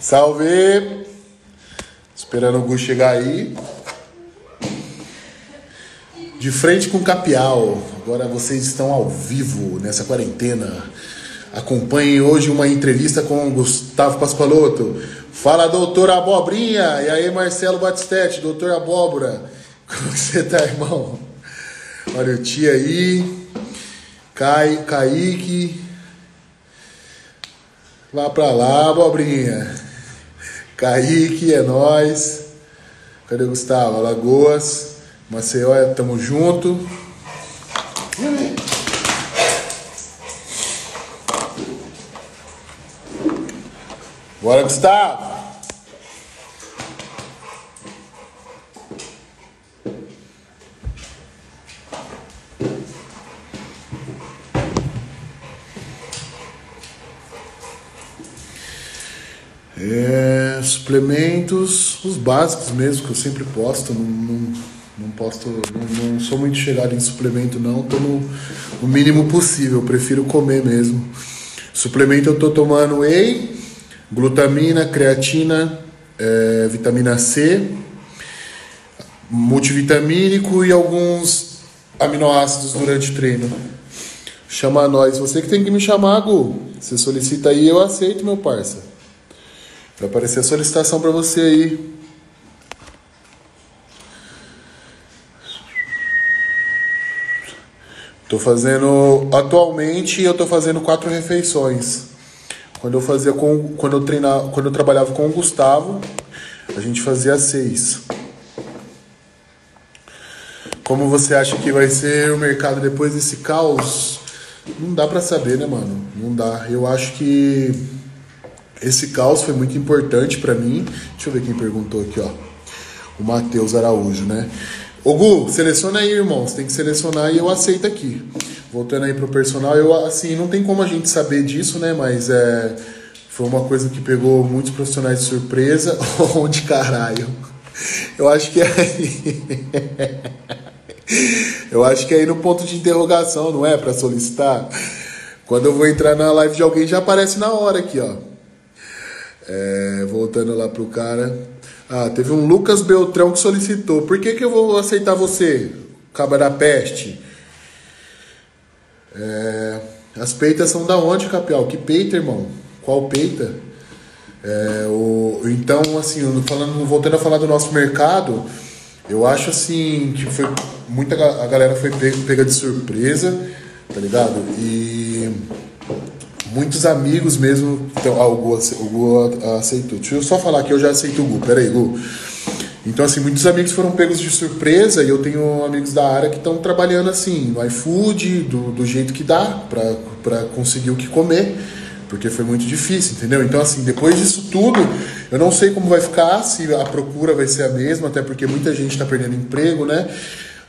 Salve! Esperando o Gu chegar aí. De frente com o Capial. Agora vocês estão ao vivo nessa quarentena. Acompanhem hoje uma entrevista com Gustavo Pascoaloto. Fala, doutor Abobrinha! E aí, Marcelo Batistetti, doutor Abóbora. Como você tá, irmão? Olha o tia aí. Cai, Kaique. Vá pra lá, Abobrinha. Kaique, é nós. Cadê o Gustavo? Alagoas. Maceió, é, tamo junto. Bora, Gustavo! É, suplementos, os básicos mesmo, que eu sempre posto, não, não, não posto, não, não sou muito chegado em suplemento não, tô no, no mínimo possível, prefiro comer mesmo. Suplemento eu tô tomando whey, glutamina, creatina, é, vitamina C, multivitamínico e alguns aminoácidos durante o treino. Chama nós, você que tem que me chamar, Gu. Você solicita aí, eu aceito, meu parça. Vai aparecer a solicitação para você aí. Tô fazendo atualmente eu tô fazendo quatro refeições. Quando eu fazia com quando eu treinava, quando eu trabalhava com o Gustavo, a gente fazia seis. Como você acha que vai ser o mercado depois desse caos? Não dá para saber, né, mano? Não dá. Eu acho que esse caos foi muito importante para mim. Deixa eu ver quem perguntou aqui, ó. O Matheus Araújo, né? Ô Gu, seleciona aí, irmão. Você tem que selecionar e eu aceito aqui. Voltando aí pro personal, eu assim, não tem como a gente saber disso, né? Mas é, foi uma coisa que pegou muitos profissionais de surpresa. Onde caralho? Eu acho que é aí. eu acho que é aí no ponto de interrogação, não é? Para solicitar. Quando eu vou entrar na live de alguém, já aparece na hora aqui, ó. É, voltando lá pro cara. Ah, teve um Lucas Beltrão que solicitou. Por que, que eu vou aceitar você, caba da peste? É, as peitas são da onde, Capial? Que peita, irmão? Qual peita? É, o, então, assim, falando, voltando a falar do nosso mercado, eu acho assim que foi muita a galera foi pega, de surpresa, tá ligado? E muitos amigos mesmo. Então, ah, o Gu, aceitou. Deixa eu só falar que eu já aceito o Gu. Peraí, Gu. Então, assim, muitos amigos foram pegos de surpresa e eu tenho amigos da área que estão trabalhando assim, no iFood, do, do jeito que dá, para conseguir o que comer, porque foi muito difícil, entendeu? Então, assim, depois disso tudo, eu não sei como vai ficar, se a procura vai ser a mesma, até porque muita gente está perdendo emprego, né?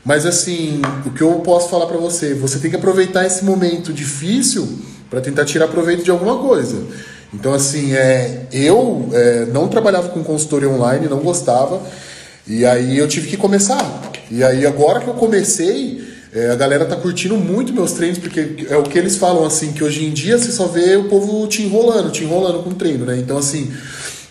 Mas, assim, o que eu posso falar para você, você tem que aproveitar esse momento difícil para tentar tirar proveito de alguma coisa. Então, assim, é, eu é, não trabalhava com consultoria online, não gostava, e aí eu tive que começar. E aí, agora que eu comecei, é, a galera tá curtindo muito meus treinos, porque é o que eles falam, assim, que hoje em dia você só vê o povo te enrolando, te enrolando com treino, né? Então, assim,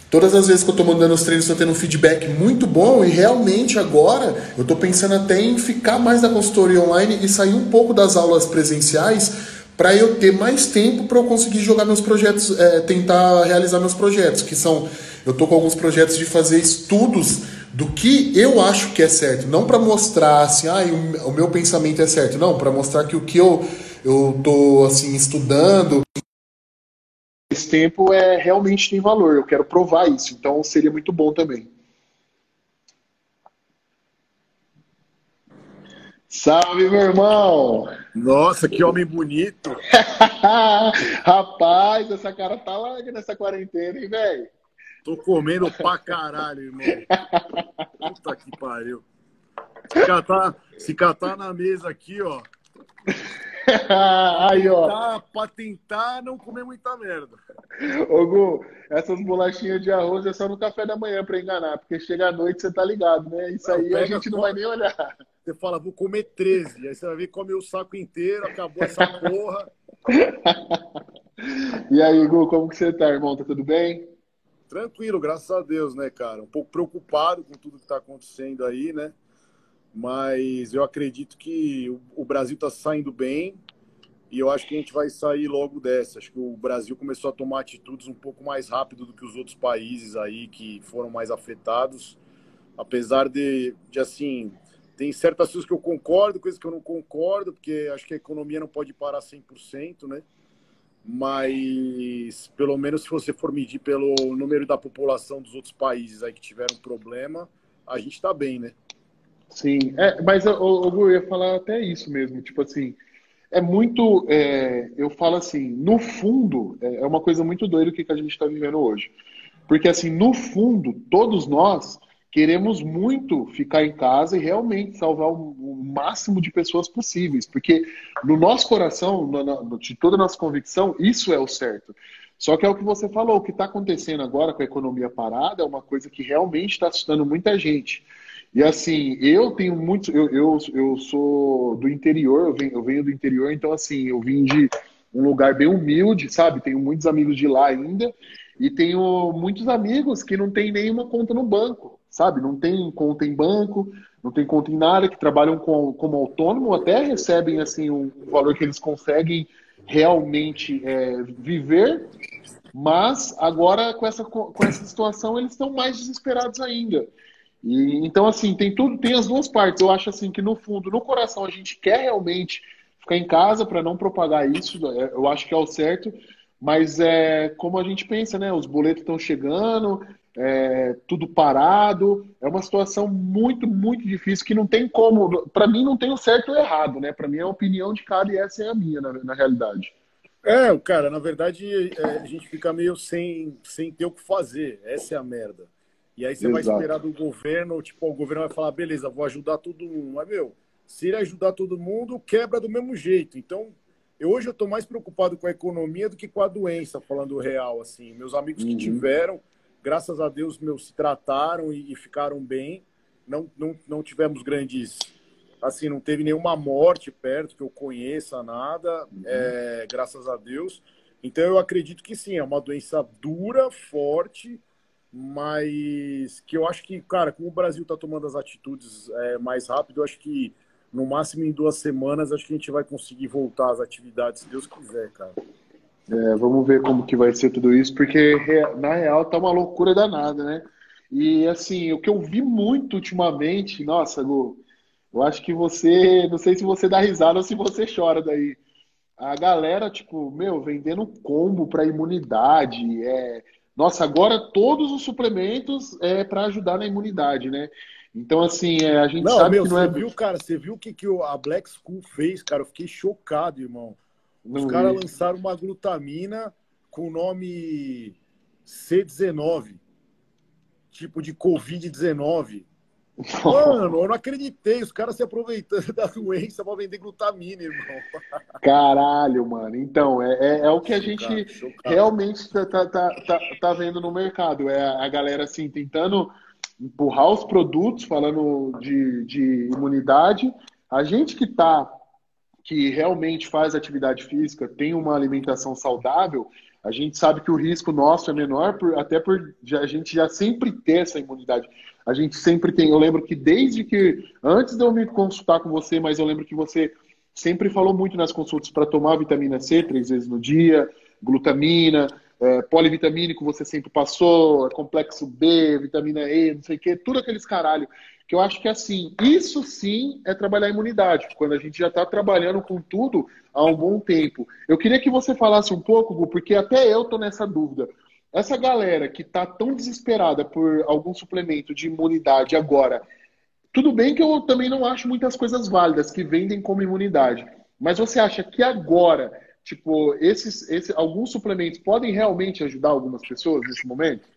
todas as vezes que eu tô mandando os treinos, tô tendo um feedback muito bom, e realmente agora eu tô pensando até em ficar mais na consultoria online e sair um pouco das aulas presenciais para eu ter mais tempo para eu conseguir jogar meus projetos, é, tentar realizar meus projetos, que são, eu tô com alguns projetos de fazer estudos do que eu acho que é certo, não para mostrar assim, ah, o, meu pensamento é certo, não, para mostrar que o que eu eu tô assim estudando esse tempo é realmente tem valor, eu quero provar isso, então seria muito bom também. Salve, meu irmão! Nossa, que homem bonito! Rapaz, essa cara tá larga nessa quarentena, hein, velho? Tô comendo pra caralho, irmão. Puta que pariu. Se catar, se catar na mesa aqui, ó. Aí, ó. Pra tentar não comer muita merda. Ô, Gu, essas bolachinhas de arroz é só no café da manhã pra enganar, porque chega à noite você tá ligado, né? Isso aí a gente não vai nem olhar. Você fala, vou comer 13. Aí você vai ver comer o saco inteiro, acabou essa porra. e aí, Gu, como que você tá, irmão? Tá tudo bem? Tranquilo, graças a Deus, né, cara? Um pouco preocupado com tudo que tá acontecendo aí, né? Mas eu acredito que o Brasil tá saindo bem e eu acho que a gente vai sair logo dessa. Acho que o Brasil começou a tomar atitudes um pouco mais rápido do que os outros países aí que foram mais afetados. Apesar de, de assim, tem certas coisas que eu concordo, coisas que eu não concordo, porque acho que a economia não pode parar 100%, né? Mas, pelo menos se você for medir pelo número da população dos outros países aí que tiveram problema, a gente está bem, né? Sim, é, mas eu, eu, ia falar até isso mesmo, tipo assim, é muito, é, eu falo assim, no fundo, é, é uma coisa muito doida o que, que a gente está vivendo hoje. Porque assim, no fundo, todos nós queremos muito ficar em casa e realmente salvar o, o máximo de pessoas possíveis, porque no nosso coração, de toda a nossa convicção, isso é o certo. Só que é o que você falou, o que está acontecendo agora com a economia parada é uma coisa que realmente está assustando muita gente. E assim, eu tenho muito. Eu, eu, eu sou do interior, eu venho, eu venho do interior, então assim, eu vim de um lugar bem humilde, sabe? Tenho muitos amigos de lá ainda. E tenho muitos amigos que não têm nenhuma conta no banco sabe? Não tem conta em banco, não tem conta em nada, que trabalham com, como autônomo, até recebem assim um valor que eles conseguem realmente é, viver, mas agora com essa, com essa situação eles estão mais desesperados ainda. E, então, assim, tem tudo, tem as duas partes. Eu acho assim que no fundo, no coração, a gente quer realmente ficar em casa para não propagar isso. É, eu acho que é o certo. Mas é como a gente pensa, né? Os boletos estão chegando, é, tudo parado. É uma situação muito, muito difícil que não tem como. Para mim, não tem o certo ou errado, né? Para mim, é a opinião de cada e essa é a minha, na, na realidade. É, cara, na verdade, é, a gente fica meio sem, sem ter o que fazer. Essa é a merda. E aí você Exato. vai esperar do governo, tipo, o governo vai falar, beleza, vou ajudar todo mundo. Mas, meu, se ele ajudar todo mundo, quebra do mesmo jeito. Então, eu, hoje eu estou mais preocupado com a economia do que com a doença, falando real, assim. Meus amigos que uhum. tiveram, graças a Deus, meus se trataram e, e, ficaram bem. Não, não, não tivemos grandes. Assim, não teve nenhuma morte perto que eu conheça, nada, uhum. é, graças a Deus. Então, eu acredito que sim, é uma doença dura, forte, mas que eu acho que, cara, como o Brasil está tomando as atitudes é, mais rápido, eu acho que no máximo em duas semanas, acho que a gente vai conseguir voltar às atividades, se Deus quiser, cara. É, vamos ver como que vai ser tudo isso, porque na real tá uma loucura danada, né? E assim, o que eu vi muito ultimamente, nossa, Gu, eu acho que você, não sei se você dá risada ou se você chora daí. A galera, tipo, meu, vendendo combo para imunidade, é, nossa, agora todos os suplementos é para ajudar na imunidade, né? Então, assim, é, a gente não, sabe meu, que não é. Viu, cara, você viu o que, que a Black School fez, cara? Eu fiquei chocado, irmão. Os caras lançaram uma glutamina com o nome C19, tipo de Covid-19. Mano, eu não acreditei. Os caras se aproveitando da doença para vender glutamina, irmão. Caralho, mano. Então, é, é, é o que a gente chocado. realmente tá, tá, tá, tá, tá vendo no mercado. É a galera, assim, tentando empurrar os produtos, falando de, de imunidade. A gente que tá que realmente faz atividade física, tem uma alimentação saudável, a gente sabe que o risco nosso é menor, por, até por a gente já sempre ter essa imunidade. A gente sempre tem. Eu lembro que desde que. Antes de eu me consultar com você, mas eu lembro que você sempre falou muito nas consultas para tomar vitamina C três vezes no dia, glutamina, é, polivitamínico você sempre passou, complexo B, vitamina E, não sei o quê, tudo aqueles caralho que eu acho que assim, isso sim é trabalhar a imunidade, quando a gente já está trabalhando com tudo há um bom tempo. Eu queria que você falasse um pouco, Gu, porque até eu tô nessa dúvida. Essa galera que está tão desesperada por algum suplemento de imunidade agora, tudo bem que eu também não acho muitas coisas válidas que vendem como imunidade, mas você acha que agora, tipo, esses, esses alguns suplementos podem realmente ajudar algumas pessoas nesse momento?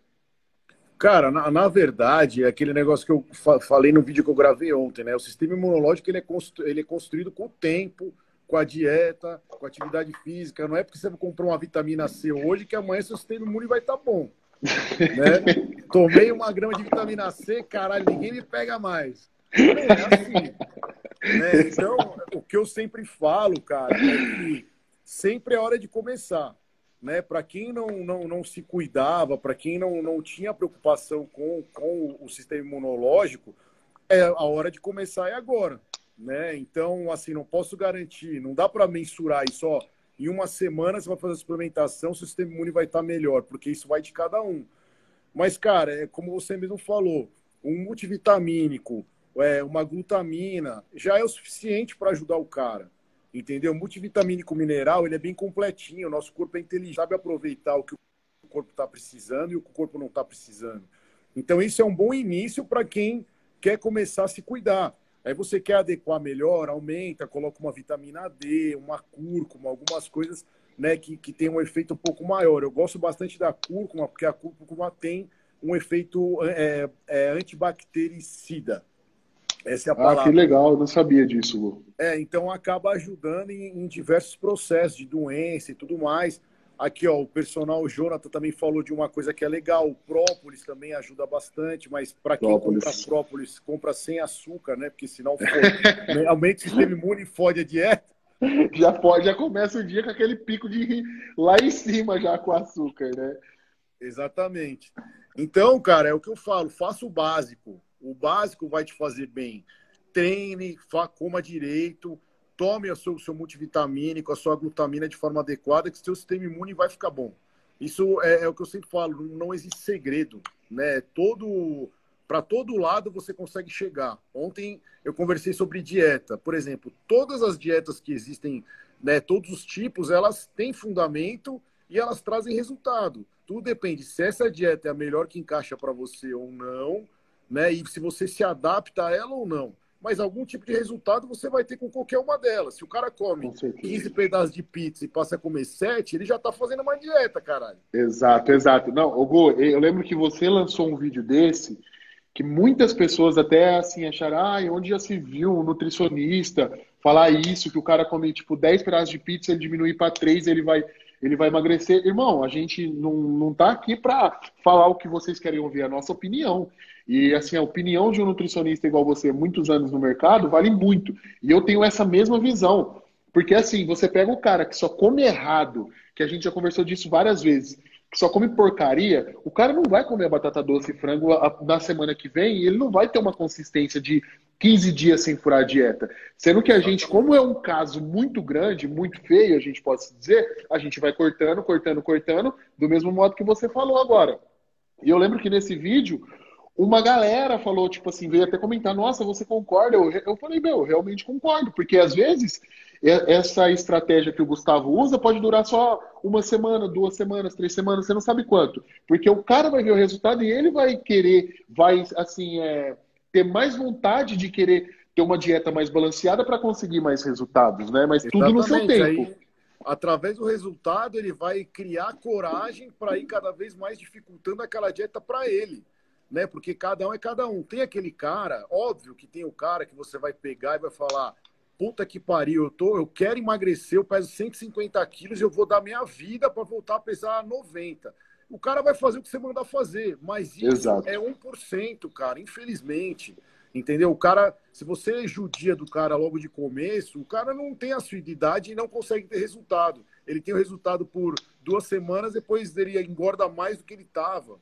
Cara, na, na, verdade, é aquele negócio que eu fa falei no vídeo que eu gravei ontem, né? O sistema imunológico ele é, ele é construído com o tempo, com a dieta, com a atividade física. Não é porque você comprou uma vitamina C hoje que amanhã seu sistema imune vai estar tá bom. Né? Tomei uma grama de vitamina C, caralho, ninguém me pega mais. É assim. Né? Então, o que eu sempre falo, cara, é que sempre é hora de começar. Né? Para quem não, não, não se cuidava, para quem não, não tinha preocupação com, com o sistema imunológico, é a hora de começar é agora. Né? Então, assim, não posso garantir, não dá para mensurar isso, ó, em uma semana você vai fazer a suplementação, seu sistema imune vai estar melhor, porque isso vai de cada um. Mas, cara, é como você mesmo falou, um multivitamínico, é, uma glutamina, já é o suficiente para ajudar o cara. Entendeu? Multivitamínico mineral, ele é bem completinho. O nosso corpo é inteligente, sabe aproveitar o que o corpo está precisando e o que o corpo não está precisando. Então, isso é um bom início para quem quer começar a se cuidar. Aí você quer adequar melhor, aumenta, coloca uma vitamina D, uma cúrcuma, algumas coisas né, que, que tem um efeito um pouco maior. Eu gosto bastante da cúrcuma, porque a cúrcuma tem um efeito é, é, antibactericida. Essa é a palavra. Ah, que legal, eu não sabia disso, Lu. É, então acaba ajudando em, em, diversos processos de doença e tudo mais. Aqui, ó, o personal o Jonathan também falou de uma coisa que é legal. O própolis também ajuda bastante, mas para quem própolis. compra própolis, compra sem açúcar, né? Porque senão né, aumenta o sistema imune e fode a dieta. Já pode, já começa o dia com aquele pico de lá em cima já com açúcar, né? Exatamente. Então, cara, é o que eu falo, faça o básico. O básico vai te fazer bem. Treine, coma direito, tome o seu, seu multivitamínico, a sua glutamina de forma adequada, que seu sistema imune vai ficar bom. Isso é, é o que eu sempre falo, não existe segredo, né? Todo para todo lado você consegue chegar. Ontem eu conversei sobre dieta, por exemplo, todas as dietas que existem, né, todos os tipos, elas têm fundamento e elas trazem resultado. Tudo depende se essa dieta é a melhor que encaixa para você ou não, né? E se você se adapta a ela ou não. Mas algum tipo de resultado você vai ter com qualquer uma delas. Se o cara come 15 pedaços de pizza e passa a comer 7, ele já está fazendo uma dieta, caralho. Exato, exato. Não, Hugo, eu lembro que você lançou um vídeo desse que muitas pessoas até assim acharam, ah, onde já se viu um nutricionista falar isso, que o cara come tipo 10 pedaços de pizza, ele diminui para 3, ele vai ele vai emagrecer. Irmão, a gente não, não tá aqui para falar o que vocês querem ouvir, a nossa opinião. E assim, a opinião de um nutricionista igual você, muitos anos no mercado, vale muito. E eu tenho essa mesma visão. Porque assim, você pega o cara que só come errado, que a gente já conversou disso várias vezes, que só come porcaria, o cara não vai comer batata doce e frango na semana que vem e ele não vai ter uma consistência de 15 dias sem furar a dieta. Sendo que a gente, como é um caso muito grande, muito feio, a gente pode dizer, a gente vai cortando, cortando, cortando, do mesmo modo que você falou agora. E eu lembro que nesse vídeo, uma galera falou, tipo assim, veio até comentar, nossa, você concorda? Eu, eu falei, meu, eu realmente concordo, porque às vezes essa estratégia que o Gustavo usa pode durar só uma semana, duas semanas, três semanas, você não sabe quanto. Porque o cara vai ver o resultado e ele vai querer, vai, assim, é, ter mais vontade de querer ter uma dieta mais balanceada para conseguir mais resultados, né? Mas Exatamente. tudo no seu tempo. Aí, através do resultado, ele vai criar coragem para ir cada vez mais dificultando aquela dieta para ele. Né? Porque cada um é cada um. Tem aquele cara, óbvio que tem o cara que você vai pegar e vai falar: puta que pariu, eu, tô, eu quero emagrecer, eu peso 150 quilos, eu vou dar minha vida para voltar a pesar 90 o cara vai fazer o que você mandar fazer, mas isso Exato. é 1%, cara, infelizmente. Entendeu? O cara, se você é judia do cara logo de começo, o cara não tem a sua idade e não consegue ter resultado. Ele tem o resultado por duas semanas, depois ele engorda mais do que ele estava.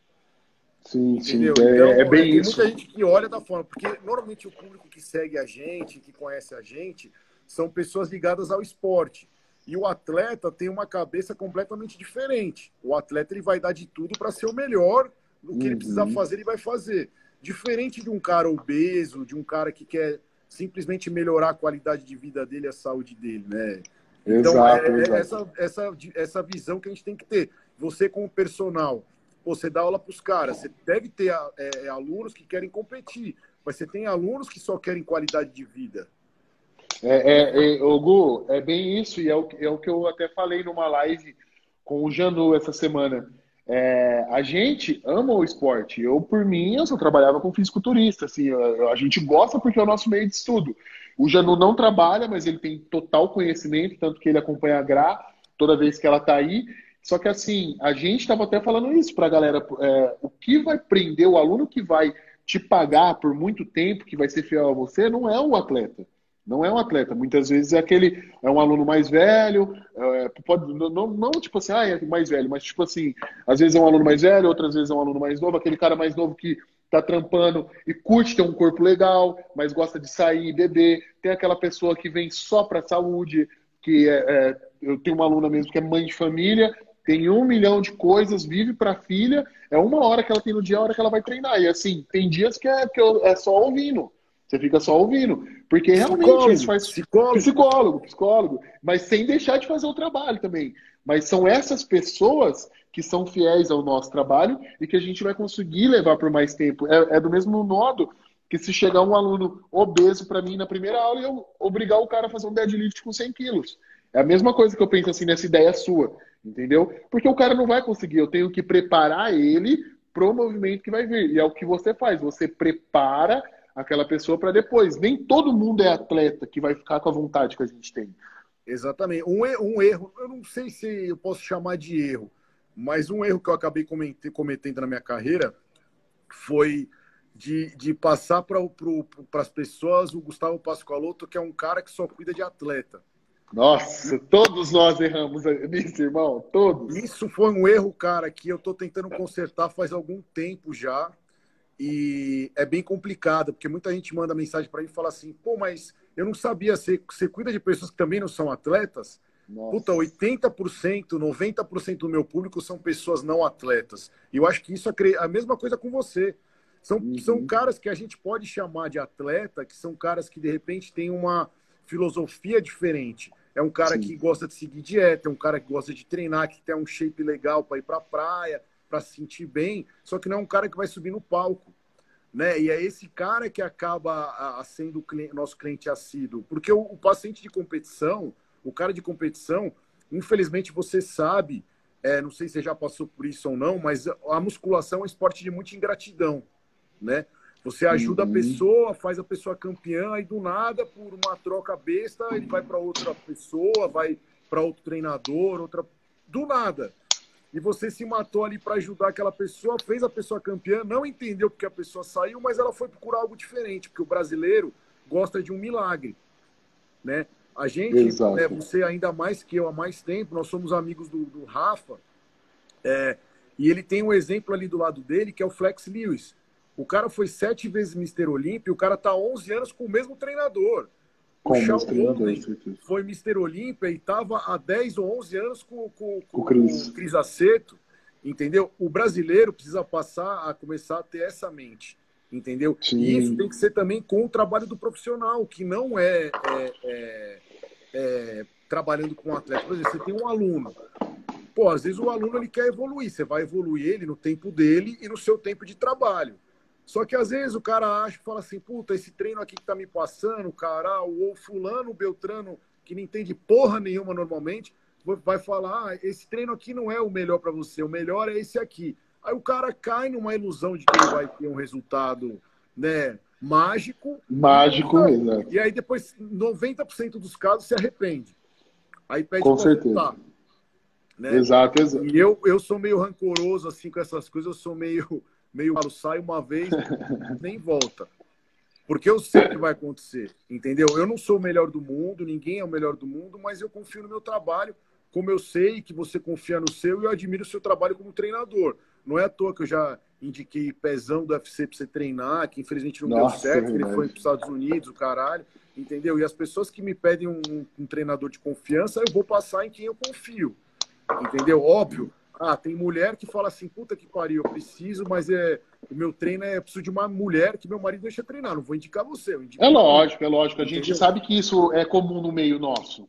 Sim, Entendeu? sim. É, então, é bem tem isso. muita gente que olha da forma, porque normalmente o público que segue a gente, que conhece a gente, são pessoas ligadas ao esporte. E o atleta tem uma cabeça completamente diferente. O atleta ele vai dar de tudo para ser o melhor. O que uhum. ele precisa fazer, ele vai fazer. Diferente de um cara obeso, de um cara que quer simplesmente melhorar a qualidade de vida dele, a saúde dele, né? Então, exato, é, é essa, essa, essa visão que a gente tem que ter. Você, como personal, você dá aula para os caras. Você deve ter é, alunos que querem competir, mas você tem alunos que só querem qualidade de vida. É, é, é, Gu, é bem isso, e é o, é o que eu até falei numa live com o Janu essa semana. é, a gente ama o esporte. Eu, por mim, eu só trabalhava com fisiculturista. Assim, a, a gente gosta porque é o nosso meio de estudo. O Janu não trabalha, mas ele tem total conhecimento, tanto que ele acompanha a Gra toda vez que ela está aí. Só que assim, a gente estava até falando isso para a galera. É, o que vai prender o aluno que vai te pagar por muito tempo, que vai ser fiel a você, não é o atleta. Não é um atleta. Muitas vezes é aquele. É um aluno mais velho. É, pode, não, não, tipo assim, ah, é mais velho, mas tipo assim, às vezes é um aluno mais velho, outras vezes é um aluno mais novo, aquele cara mais novo que tá trampando e curte ter um corpo legal, mas gosta de sair, beber. Tem aquela pessoa que vem só para saúde, que é, é, eu tenho uma aluna mesmo que é mãe de família, tem um milhão de coisas, vive para a filha, é uma hora que ela tem no dia, a hora que ela vai treinar. E assim, tem dias que é, que eu, é só ouvindo. Você fica só ouvindo. Porque realmente psicólogo, isso faz. Psicólogo. psicólogo, psicólogo. Mas sem deixar de fazer o trabalho também. Mas são essas pessoas que são fiéis ao nosso trabalho e que a gente vai conseguir levar por mais tempo. É, é do mesmo modo que se chegar um aluno obeso para mim na primeira aula e eu obrigar o cara a fazer um deadlift com 100 quilos. É a mesma coisa que eu penso assim nessa ideia sua, entendeu? Porque o cara não vai conseguir, eu tenho que preparar ele pro movimento que vai vir. E é o que você faz, você prepara aquela pessoa para depois. Nem todo mundo é atleta que vai ficar com a vontade que a gente tem. Exatamente. Um, um erro, eu não sei se eu posso chamar de erro, mas um erro que eu acabei cometendo na minha carreira foi de, de passar para as pessoas o Gustavo Pascoaloto, que é um cara que só cuida de atleta. Nossa, todos nós erramos nisso, irmão, todos. Isso foi um erro, cara, que eu estou tentando consertar faz algum tempo já. E é bem complicado, porque muita gente manda mensagem para mim e fala assim: pô, mas eu não sabia, você, você cuida de pessoas que também não são atletas? Nossa. Puta, 80%, 90% do meu público são pessoas não atletas. E eu acho que isso é a mesma coisa com você. São, uhum. são caras que a gente pode chamar de atleta, que são caras que de repente têm uma filosofia diferente. É um cara Sim. que gosta de seguir dieta, é um cara que gosta de treinar, que tem um shape legal para ir para a praia, para se sentir bem, só que não é um cara que vai subir no palco. Né? E é esse cara que acaba sendo o cliente, nosso cliente assíduo. Porque o, o, paciente de competição, o cara de competição, infelizmente você sabe, é, não sei se você já passou por isso ou não, mas a musculação é um esporte de muita ingratidão. Né? Você ajuda uhum. a pessoa, faz a pessoa campeã, e do nada, por uma troca besta, ele vai para outra pessoa, vai para outro treinador, outra. Do nada e você se matou ali para ajudar aquela pessoa, fez a pessoa campeã, não entendeu porque a pessoa saiu, mas ela foi procurar algo diferente, porque o brasileiro gosta de um milagre, né? A gente, né, você ainda mais que eu há mais tempo, nós somos amigos do, do Rafa, é, e ele tem um exemplo ali do lado dele, que é o Flex Lewis. O cara foi sete vezes Mr. Olímpio, o cara tá 11 anos com o mesmo treinador. Com o Shawn foi Mr. Olímpia e estava há 10 ou 11 anos com, com, com, o Cris. Cris Aceto, entendeu? O brasileiro precisa passar a começar a ter essa mente, entendeu? Sim. E isso tem que ser também com o trabalho do profissional, que não é, é, é, é trabalhando com um atleta. Por exemplo, você tem um aluno. Pô, às vezes o aluno ele quer evoluir, você vai evoluir ele no tempo dele e no seu tempo de trabalho. Só que às vezes o cara acha e fala assim, puta, esse treino aqui que tá me passando, cara, ou fulano, Beltrano, que não entende porra nenhuma normalmente, vai falar, ah, esse treino aqui não é o melhor para você, o melhor é esse aqui. Aí o cara cai numa ilusão de que ele vai ter um resultado, né, mágico. Mágico, e, exato. E aí depois 90% dos casos se arrepende. Aí pede Com certeza. Voltar, né? Exato, exato. E eu, eu sou meio rancoroso assim com essas coisas, eu sou meio meio sai uma vez, nem volta. Porque eu sei que vai acontecer, entendeu? Eu não sou o melhor do mundo, ninguém é o melhor do mundo, mas eu confio no meu trabalho, como eu sei que você confia no seu e eu admiro o seu trabalho como treinador. Não é à toa que eu já indiquei pezão do UFC para você treinar, que infelizmente não Nossa, deu certo, que ele foi para os Estados Unidos, o caralho, entendeu? E as pessoas que me pedem um, um treinador de confiança, eu vou passar em quem eu confio, entendeu? Óbvio, ah, tem mulher que fala assim, puta que pariu, eu preciso, mas é, o meu treino é, eu preciso de uma mulher que meu marido deixa treinar, não vou indicar você. é lógico, é lógico. A entendeu? gente sabe que isso é comum no meio nosso.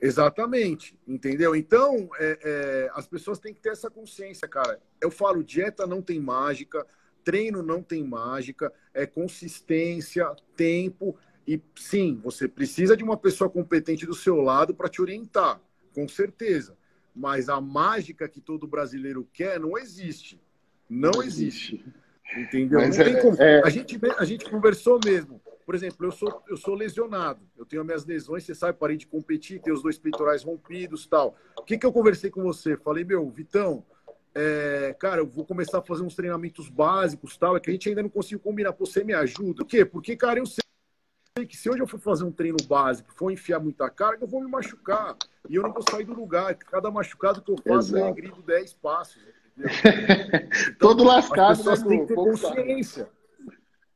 Exatamente, entendeu? Então, é, é, as pessoas têm que ter essa consciência, cara. Eu falo, dieta não tem mágica, treino não tem mágica, é consistência, tempo e sim, você precisa de uma pessoa competente do seu lado para te orientar, com certeza. Mas a mágica que todo brasileiro quer não existe. Não, existe. Entendeu? Mas não é, tem como. É... A, gente, a gente conversou mesmo. Por exemplo, eu sou, eu sou lesionado. Eu tenho minhas lesões, você sabe, parei de competir, tenho os dois peitorais rompidos tal. O que, que eu conversei com você? Falei, meu, Vitão, é, cara, eu vou começar a fazer uns treinamentos básicos tal. É que a gente ainda não conseguiu combinar. Você me ajuda? Por quê? Porque, cara, eu sei que se hoje eu for fazer um treino básico, for enfiar muita carga, eu vou me machucar. E eu não vou sair do lugar. Cada machucado que eu faço, Exato. eu grido 10 passos. Então, Todo lascado, as pessoas né, têm que ter consciência.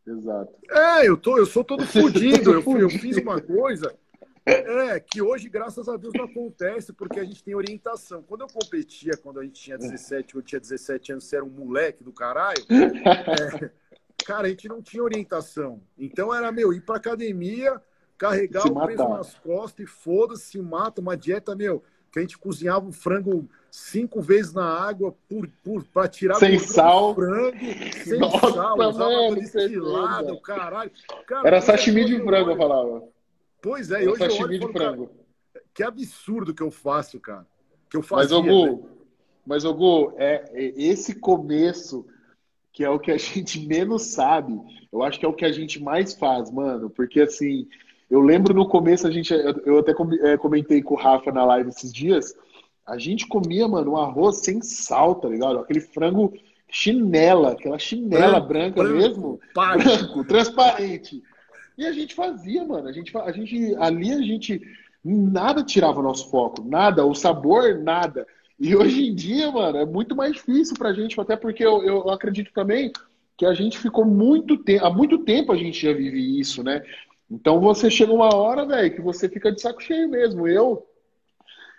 Exato. É, eu, tô, eu sou todo fodido. eu, eu fiz uma coisa é, que hoje, graças a Deus, não acontece, porque a gente tem orientação. Quando eu competia, quando a gente tinha 17, eu tinha 17 anos, você era um moleque do caralho, é, cara, a gente não tinha orientação. Então era, meu, ir pra academia, carregar se o peso matar. nas costas e foda-se, se mata, uma dieta, meu, que a gente cozinhava o frango cinco vezes na água por, por, para tirar sem sal. frango, sem Nossa, sal, usava água destilada, o caralho. Cara, Era sashimi de frango, eu falava. Pois é, hoje sashimi eu olho, de frango. Cara, que absurdo que eu faço, cara. Que eu faço. Mas, Ogu, né? mas, Ogu, é, é esse começo que é o que a gente menos sabe, eu acho que é o que a gente mais faz, mano, porque assim, eu lembro no começo, a gente, eu até é, comentei com o Rafa na live esses dias, a gente comia, mano, um arroz sem sal, tá ligado? Aquele frango chinela, aquela chinela branco, branca branco, mesmo, branco, transparente. E a gente fazia, mano, a gente, a gente, ali a gente, nada tirava o nosso foco, nada, o sabor, nada. E hoje em dia, mano, é muito mais difícil pra gente, até porque eu, eu acredito também que a gente ficou muito tempo, há muito tempo a gente já vive isso, né? Então você chega uma hora, velho, que você fica de saco cheio mesmo. Eu,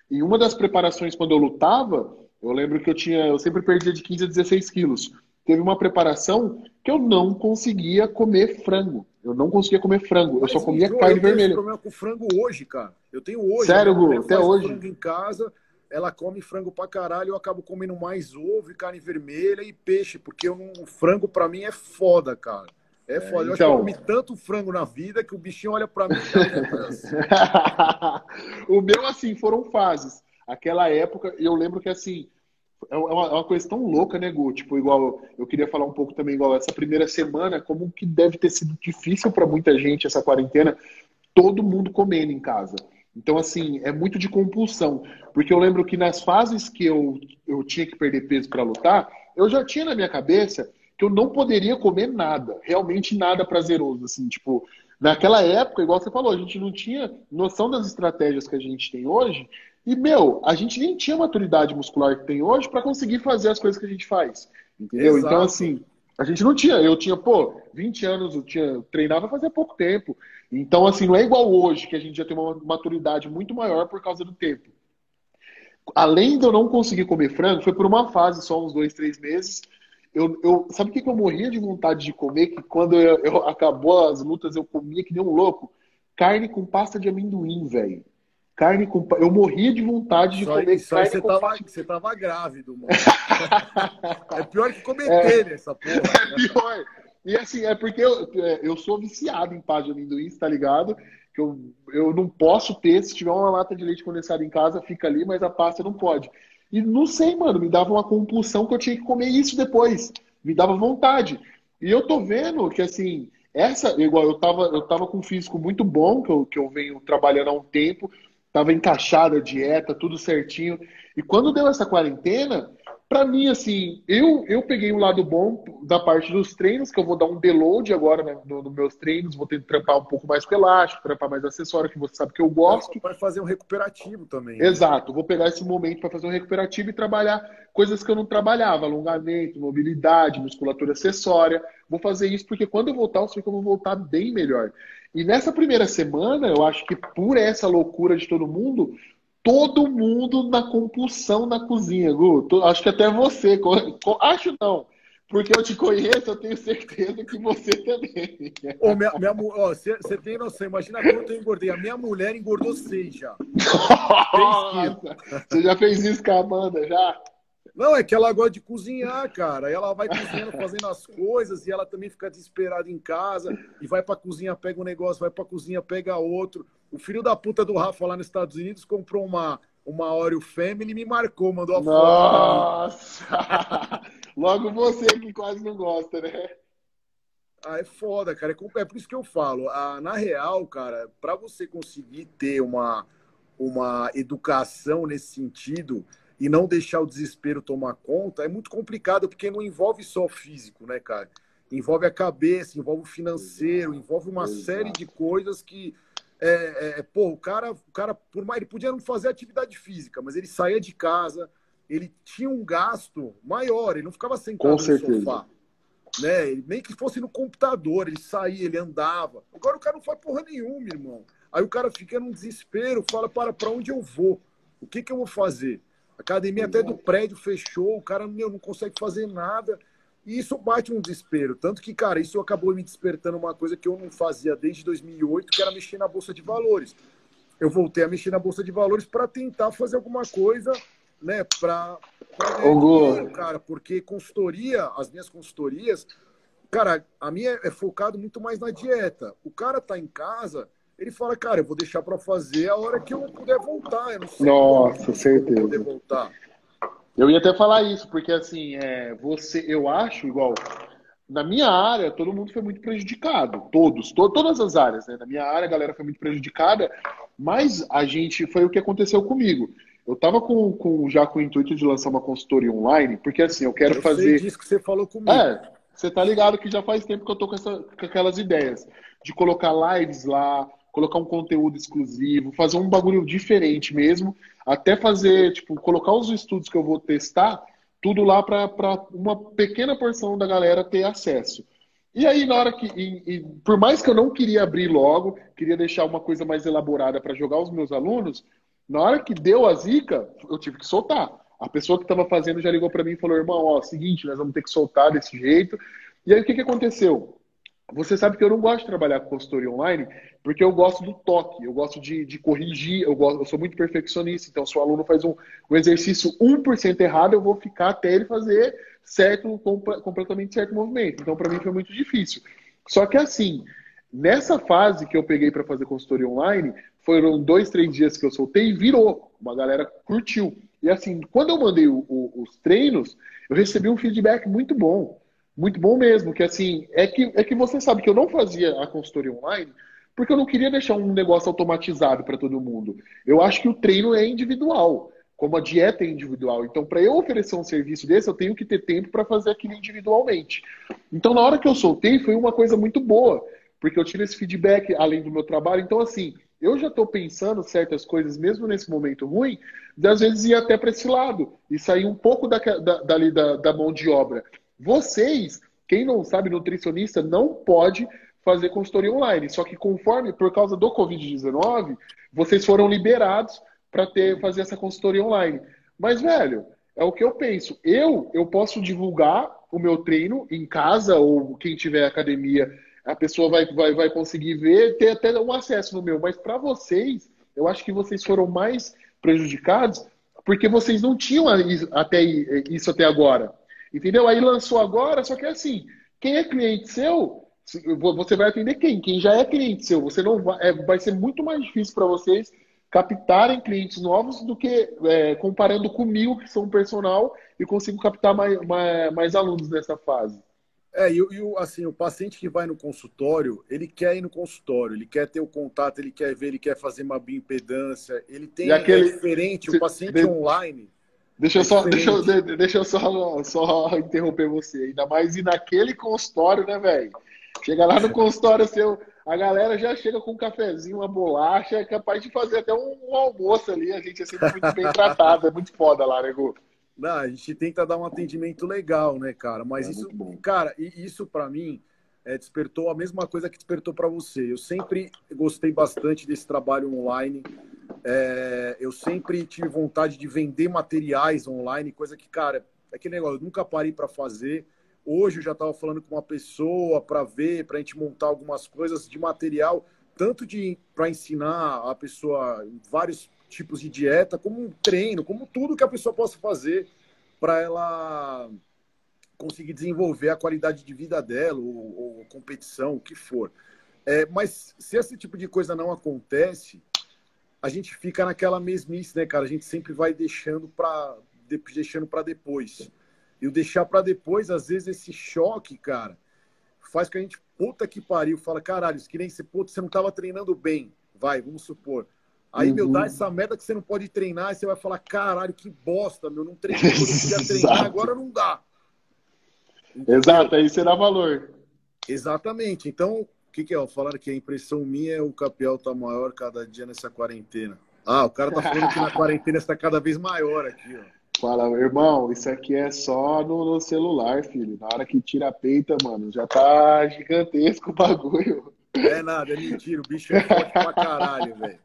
em uma das preparações quando eu lutava, eu lembro que eu tinha, eu sempre perdia de 15 a 16 quilos. Teve uma preparação que eu não conseguia comer frango. Eu não conseguia comer frango. Mas, eu só comia carne eu vermelha. Eu tenho problema com frango hoje, cara. Eu tenho hoje. Sério, Gu? Até hoje. frango em casa, ela come frango pra caralho. Eu acabo comendo mais ovo e carne vermelha e peixe, porque eu não, frango pra mim é foda, cara. É foda. Eu então... acho que eu então. comi tanto frango na vida que o bichinho olha para mim. o meu, assim, foram fases. Aquela época, eu lembro que, assim, é uma, é uma coisa tão louca, né, Gu? Tipo, igual, eu queria falar um pouco também, igual essa primeira semana, como que deve ter sido difícil para muita gente essa quarentena, todo mundo comendo em casa. Então, assim, é muito de compulsão. Porque eu lembro que nas fases que eu, eu tinha que perder peso para lutar, eu já tinha na minha cabeça que eu não poderia comer nada, realmente nada prazeroso, assim, tipo, naquela época, igual você falou, a gente não tinha noção das estratégias que a gente tem hoje, e, meu, a gente nem tinha maturidade muscular que tem hoje para conseguir fazer as coisas que a gente faz, entendeu? Exato. Então, assim, a gente não tinha, eu tinha, pô, 20 anos, eu tinha, treinava fazia pouco tempo, então, assim, não é igual hoje, que a gente já tem uma maturidade muito maior por causa do tempo. Além de eu não conseguir comer frango, foi por uma fase, só uns dois, três meses, eu, eu, sabe o que, que eu morria de vontade de comer? Que quando eu, eu, acabou as lutas, eu comia que nem um louco. Carne com pasta de amendoim, velho. Carne com. Eu morria de vontade de só, comer só carne você com tava. Você tava grávido, mano. é pior que comer é, essa porra. É pior. E assim, é porque eu, é, eu sou viciado em pasta de amendoim, tá ligado? Que eu, eu não posso ter, se tiver uma lata de leite condensado em casa, fica ali, mas a pasta não pode. E não sei, mano, me dava uma compulsão que eu tinha que comer isso depois. Me dava vontade. E eu tô vendo que, assim, essa, igual eu tava, eu tava com um físico muito bom, que eu, que eu venho trabalhando há um tempo, tava encaixada a dieta, tudo certinho. E quando deu essa quarentena, para mim, assim, eu, eu peguei o um lado bom da parte dos treinos, que eu vou dar um deload agora né, nos no meus treinos, vou ter que trampar um pouco mais com elástico, trampar mais acessório, que você sabe que eu gosto. Vai fazer um recuperativo também. Né? Exato, vou pegar esse momento para fazer um recuperativo e trabalhar coisas que eu não trabalhava, alongamento, mobilidade, musculatura acessória. Vou fazer isso porque quando eu voltar, eu sei que eu vou voltar bem melhor. E nessa primeira semana, eu acho que por essa loucura de todo mundo, todo mundo na compulsão na cozinha, Gu. Acho que até você. Acho não. Porque eu te conheço, eu tenho certeza que você também. Ô, minha, minha, ó, você, você tem noção, imagina quanto eu engordei. A minha mulher engordou seis já. Nossa, você já fez isso com a Amanda, já? Não, é que ela gosta de cozinhar, cara. Ela vai cozinhando, fazendo as coisas, e ela também fica desesperada em casa, e vai pra cozinha, pega um negócio, vai pra cozinha, pega outro. O filho da puta do Rafa lá nos Estados Unidos comprou uma, uma Oreo Family me marcou, mandou a Nossa! foto. Nossa! Logo você que quase não gosta, né? Ah, é foda, cara. É, é por isso que eu falo. Ah, na real, cara, para você conseguir ter uma, uma educação nesse sentido e não deixar o desespero tomar conta, é muito complicado, porque não envolve só o físico, né, cara? Envolve a cabeça, envolve o financeiro, envolve uma Exato. série de coisas que. É, é, é, pô, o cara, o cara, por mais, ele podia não fazer atividade física, mas ele saía de casa, ele tinha um gasto maior, ele não ficava sentado Com no certeza. sofá né? Nem que fosse no computador, ele saía, ele andava. Agora o cara não faz porra nenhuma, irmão. Aí o cara fica num desespero, fala, para, para onde eu vou? O que, que eu vou fazer? A academia até do prédio fechou, o cara meu, não consegue fazer nada. E isso bate um desespero. Tanto que, cara, isso acabou me despertando uma coisa que eu não fazia desde 2008, que era mexer na Bolsa de Valores. Eu voltei a mexer na Bolsa de Valores para tentar fazer alguma coisa né, para dinheiro, cara, porque consultoria, as minhas consultorias, cara, a minha é focado muito mais na dieta. O cara tá em casa, ele fala, cara, eu vou deixar para fazer a hora que eu puder voltar. Eu não sei Nossa, certeza. Poder voltar. Eu ia até falar isso, porque assim, é, você, eu acho igual na minha área, todo mundo foi muito prejudicado. Todos, to, todas as áreas, né? Na minha área, a galera foi muito prejudicada, mas a gente foi o que aconteceu comigo. Eu estava com, com, já com o intuito de lançar uma consultoria online, porque assim, eu quero eu fazer. Sei disso que você falou comigo. É, você tá ligado que já faz tempo que eu tô com, essa, com aquelas ideias de colocar lives lá, colocar um conteúdo exclusivo, fazer um bagulho diferente mesmo, até fazer, tipo, colocar os estudos que eu vou testar, tudo lá para uma pequena porção da galera ter acesso. E aí, na hora que. E, e, por mais que eu não queria abrir logo, queria deixar uma coisa mais elaborada para jogar os meus alunos, na hora que deu a zica, eu tive que soltar. A pessoa que estava fazendo já ligou para mim e falou: irmão, ó, seguinte, nós vamos ter que soltar desse jeito. E aí o que, que aconteceu? Você sabe que eu não gosto de trabalhar com consultoria online porque eu gosto do toque, eu gosto de, de corrigir, eu, gosto, eu sou muito perfeccionista. Então, se o aluno faz um, um exercício 1% errado, eu vou ficar até ele fazer certo, completamente certo movimento. Então, para mim foi muito difícil. Só que assim, nessa fase que eu peguei para fazer consultoria online, foram dois, três dias que eu soltei e virou. Uma galera curtiu. E assim, quando eu mandei o, o, os treinos, eu recebi um feedback muito bom. Muito bom mesmo. Que assim, é que, é que você sabe que eu não fazia a consultoria online porque eu não queria deixar um negócio automatizado para todo mundo. Eu acho que o treino é individual, como a dieta é individual. Então, para eu oferecer um serviço desse, eu tenho que ter tempo para fazer aquilo individualmente. Então, na hora que eu soltei, foi uma coisa muito boa, porque eu tive esse feedback além do meu trabalho. Então, assim, eu já estou pensando certas coisas, mesmo nesse momento ruim, de às vezes ir até para esse lado e sair um pouco da, da, dali da, da mão de obra. Vocês, quem não sabe, nutricionista não pode fazer consultoria online. Só que conforme, por causa do Covid-19, vocês foram liberados para ter fazer essa consultoria online. Mas, velho, é o que eu penso. Eu, eu posso divulgar o meu treino em casa ou quem tiver academia a pessoa vai, vai, vai conseguir ver, ter até um acesso no meu. Mas para vocês, eu acho que vocês foram mais prejudicados porque vocês não tinham até isso até agora. Entendeu? Aí lançou agora, só que é assim, quem é cliente seu, você vai atender quem? Quem já é cliente seu. Você não vai, é, vai ser muito mais difícil para vocês captarem clientes novos do que é, comparando comigo, que sou um personal, e consigo captar mais, mais, mais alunos nessa fase. É, e, e assim, o paciente que vai no consultório, ele quer ir no consultório, ele quer ter o contato, ele quer ver, ele quer fazer uma bioimpedância, ele tem aquele, é diferente, o paciente de, online. Deixa eu, só, deixa, eu, deixa eu só, só interromper você, ainda mais ir naquele consultório, né, velho? Chega lá no consultório seu, a galera já chega com um cafezinho, uma bolacha, é capaz de fazer até um, um almoço ali, a gente é sempre muito bem tratado, é muito foda lá, né, Gu? Não, a gente tenta dar um atendimento legal, né, cara? Mas é isso, cara, isso para mim é, despertou a mesma coisa que despertou para você. Eu sempre gostei bastante desse trabalho online. É, eu sempre tive vontade de vender materiais online, coisa que, cara, é aquele negócio, eu nunca parei para fazer. Hoje eu já estava falando com uma pessoa para ver, para a gente montar algumas coisas de material, tanto de para ensinar a pessoa vários tipos de dieta, como um treino, como tudo que a pessoa possa fazer para ela conseguir desenvolver a qualidade de vida dela, ou, ou competição, o que for. É, mas se esse tipo de coisa não acontece, a gente fica naquela mesmice, né, cara? A gente sempre vai deixando para deixando para depois. E o deixar para depois, às vezes esse choque, cara, faz que a gente puta que pariu, fala, caralho, isso que nem você, puta, você não tava treinando bem. Vai, vamos supor. Aí, uhum. meu, dá essa merda que você não pode treinar, e você vai falar, caralho, que bosta, meu, não treinei eu queria treinar, agora não dá. Exato, aí você dá valor. Exatamente. Então, o que, que é? Falaram que a impressão minha é o Capial tá maior cada dia nessa quarentena. Ah, o cara tá falando que na quarentena está cada vez maior aqui, ó. Fala, irmão, isso aqui é só no, no, celular, filho. Na hora que tira a peita, mano, já tá gigantesco o bagulho. É nada, é mentira. O bicho é forte pra caralho, velho.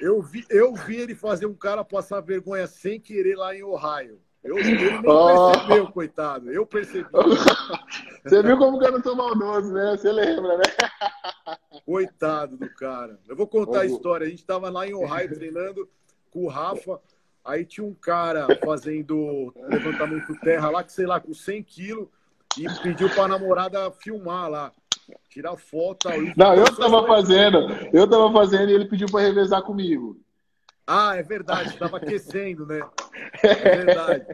Eu vi, eu vi ele fazer um cara passar vergonha sem querer lá em Ohio. Eu, ele nem oh. percebeu, coitado. Eu percebi. Você viu como que eu não sou maldoso, né? Você lembra, né? Coitado do cara. Eu vou contar a história. A gente tava lá em Ohio treinando com o Rafa. Aí tinha um cara fazendo levantamento terra lá, que sei lá, com 100 quilos, e pediu pra namorada filmar lá. Tirar foto. Não, eu tava fazendo. Eu tava fazendo e ele pediu pra revezar comigo. Ah, é verdade, estava aquecendo, né? É verdade.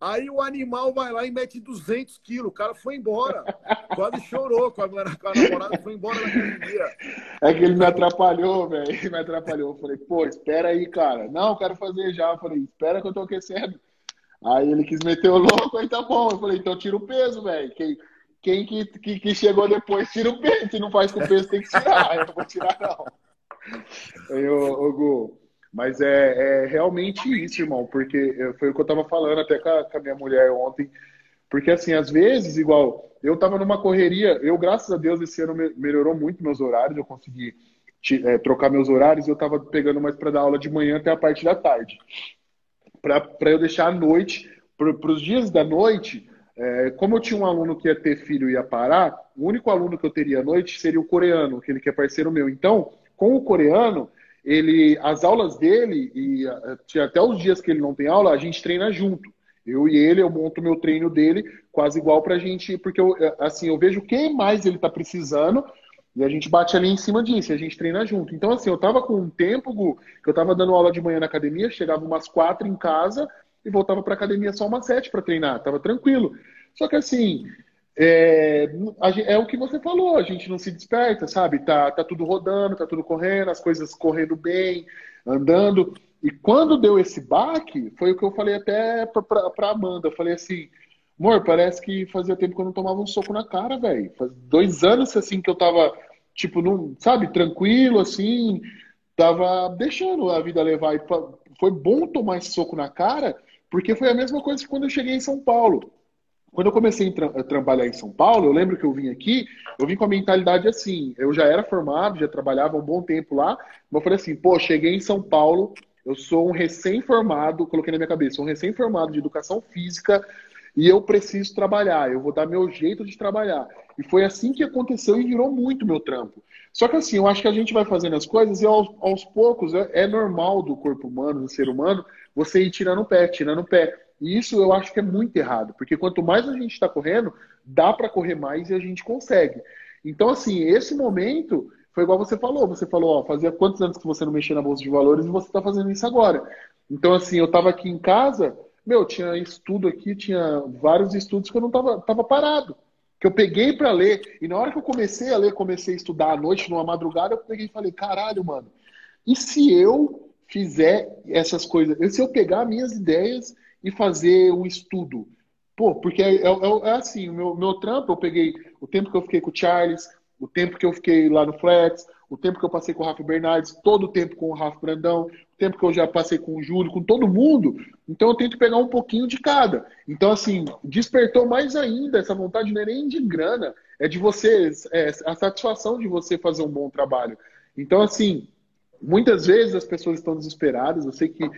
Aí o animal vai lá e mete 200 quilos. O cara foi embora. Quase chorou com a, com a namorada, foi embora naquele dia. É que ele me atrapalhou, velho. Ele me atrapalhou. Eu falei, pô, espera aí, cara. Não, eu quero fazer já. Eu falei, espera que eu tô aquecendo. Aí ele quis meter o louco, aí tá bom. Eu falei, então tira o peso, velho. Quem, quem que, que, que, chegou depois tira o peso. Se não faz com o peso, tem que tirar. Eu não vou tirar, não. Aí, ô, ô Gu, mas é, é, realmente isso, irmão, porque foi o que eu tava falando até com a, com a, minha mulher ontem. Porque, assim, às vezes, igual, eu tava numa correria, eu, graças a Deus, esse ano melhorou muito meus horários, eu consegui é, trocar meus horários, eu tava pegando mais para dar aula de manhã até a parte da tarde. Para eu deixar à noite, para os dias da noite, é, como eu tinha um aluno que ia ter filho e ia parar, o único aluno que eu teria à noite seria o coreano, aquele que é parceiro meu. Então, com o coreano, ele, as aulas dele, e até os dias que ele não tem aula, a gente treina junto. Eu e ele, eu monto meu treino dele quase igual pra gente, porque eu, assim, eu vejo o que mais ele tá precisando e a gente bate ali em cima disso, a gente treina junto. Então, assim, eu tava com um tempo, Gu, que eu tava dando aula de manhã na academia, chegava umas quatro em casa e voltava pra academia só umas sete para treinar, tava tranquilo. Só que assim, é, é, o que você falou, a gente não se desperta, sabe? Tá, tá tudo rodando, tá tudo correndo, as coisas correndo bem, andando. E quando deu esse baque, foi o que eu falei até pra, pra, pra Amanda. Eu falei assim, amor, parece que fazia tempo que eu não tomava um soco na cara, velho. Faz dois anos assim que eu tava, tipo, não, sabe, tranquilo, assim, tava deixando a vida levar. E foi bom tomar esse soco na cara, porque foi a mesma coisa que quando eu cheguei em São Paulo. Quando eu comecei a, tra a, trabalhar em São Paulo, eu lembro que eu vim aqui, eu vim com a mentalidade assim, eu já era formado, já trabalhava um bom tempo lá, mas eu falei assim, pô, cheguei em São Paulo, eu sou um recém-formado, coloquei na minha cabeça, um recém-formado de educação física e eu preciso trabalhar, eu vou dar meu jeito de trabalhar. E foi assim que aconteceu e virou muito meu trampo. Só que assim, eu acho que a gente vai fazendo as coisas e aos, aos poucos é, é normal do corpo humano, do ser humano, você ir tirando o pé, tirando o pé. E isso eu acho que é muito errado, porque quanto mais a gente está correndo, dá para correr mais e a gente consegue. Então, assim, esse momento foi igual você falou. Você falou, ó, fazia quantos anos que você não mexia na bolsa de valores e você está fazendo isso agora. Então, assim, eu estava aqui em casa, meu, tinha estudo aqui, tinha vários estudos que eu não estava tava parado. Que eu peguei para ler, e na hora que eu comecei a ler, comecei a estudar à noite, numa madrugada, eu peguei e falei, caralho, mano, e se eu fizer essas coisas? E se eu pegar minhas ideias e fazer um estudo. Pô, porque é, é, é, é assim, o meu, meu trampo, eu peguei o tempo que eu fiquei com o Charles, o tempo que eu fiquei lá no Flex, o tempo que eu passei com o Rafa Bernardes, todo o tempo com o Rafa Brandão, o tempo que eu já passei com o Júlio, com todo mundo. Então eu tento pegar um pouquinho de cada. Então, assim, despertou mais ainda essa vontade, não é nem de grana, é de você, é a satisfação de você fazer um bom trabalho. Então, assim, muitas vezes as pessoas estão desesperadas. Eu sei que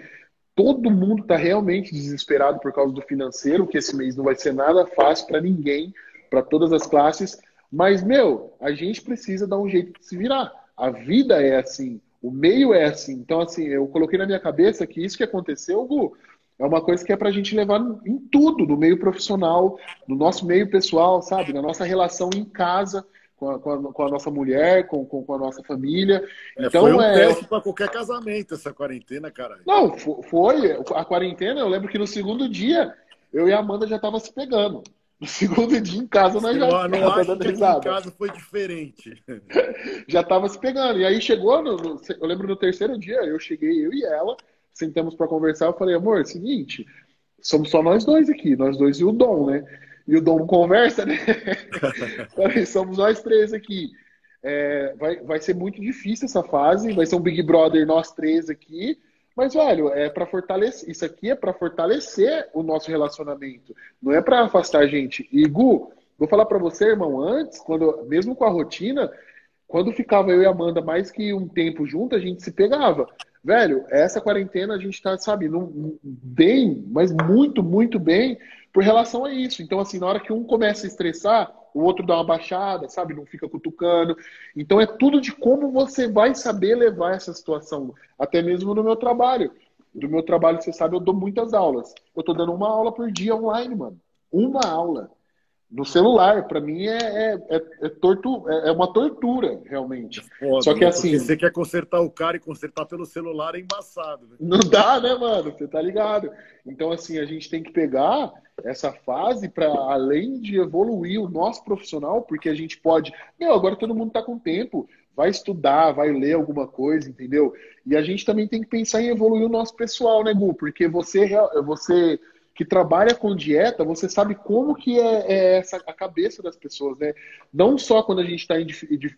todo mundo está realmente desesperado por causa do financeiro, que esse mês não vai ser nada fácil para ninguém, para todas as classes. Mas, meu, a gente precisa dar um jeito de se virar. A vida é assim, o meio é assim. Então, assim, eu coloquei na minha cabeça que isso que aconteceu, Gu, é uma coisa que é para a gente levar em tudo, no meio profissional, no nosso meio pessoal, sabe? Na nossa relação em casa, com a, com a, com a nossa mulher, com, com, com, a nossa família. É, então, foi um é... teste para qualquer casamento essa quarentena, cara. Não, foi. A quarentena, eu lembro que no segundo dia, eu e a Amanda já tava se pegando. No segundo dia em casa nós já não, acho que em casa foi diferente. já tava se pegando. E aí chegou, no, no, eu lembro no terceiro dia, eu cheguei, eu e ela, sentamos para conversar, eu falei, amor, é seguinte, somos só nós dois aqui, nós dois e o Dom, né? E o Dom não conversa, né? somos nós três aqui. É, vai, vai ser muito difícil essa fase, vai ser um Big Brother nós três aqui, mas, velho, é para fortalecer. Isso aqui é para fortalecer o nosso relacionamento. Não é para afastar a gente. E, Gu, vou falar para você, irmão, antes, quando, mesmo com a rotina, quando ficava eu e a Amanda mais que um tempo junto, a gente se pegava. Velho, essa quarentena a gente tá, sabe, não, bem, mas muito, muito bem por relação a isso. Então, assim, na hora que um começa a estressar, o outro dá uma baixada, sabe? Não fica cutucando. Então é tudo de como você vai saber levar essa situação, até mesmo no meu trabalho. Do meu trabalho, você sabe, eu dou muitas aulas. Eu tô dando uma aula por dia online, mano. Uma aula no celular, para mim é, é, é, é, tortu, é, é uma tortura, realmente. Foda, Só que assim. Você quer consertar o cara e consertar pelo celular é embaçado. Né? Não dá, né, mano? Você tá ligado? Então, assim, a gente tem que pegar essa fase para, além de evoluir o nosso profissional, porque a gente pode. Meu, agora todo mundo tá com tempo. Vai estudar, vai ler alguma coisa, entendeu? E a gente também tem que pensar em evoluir o nosso pessoal, né, Gu? Porque você, você que trabalha com dieta, você sabe como que é, é essa a cabeça das pessoas, né? Não só quando a gente está em,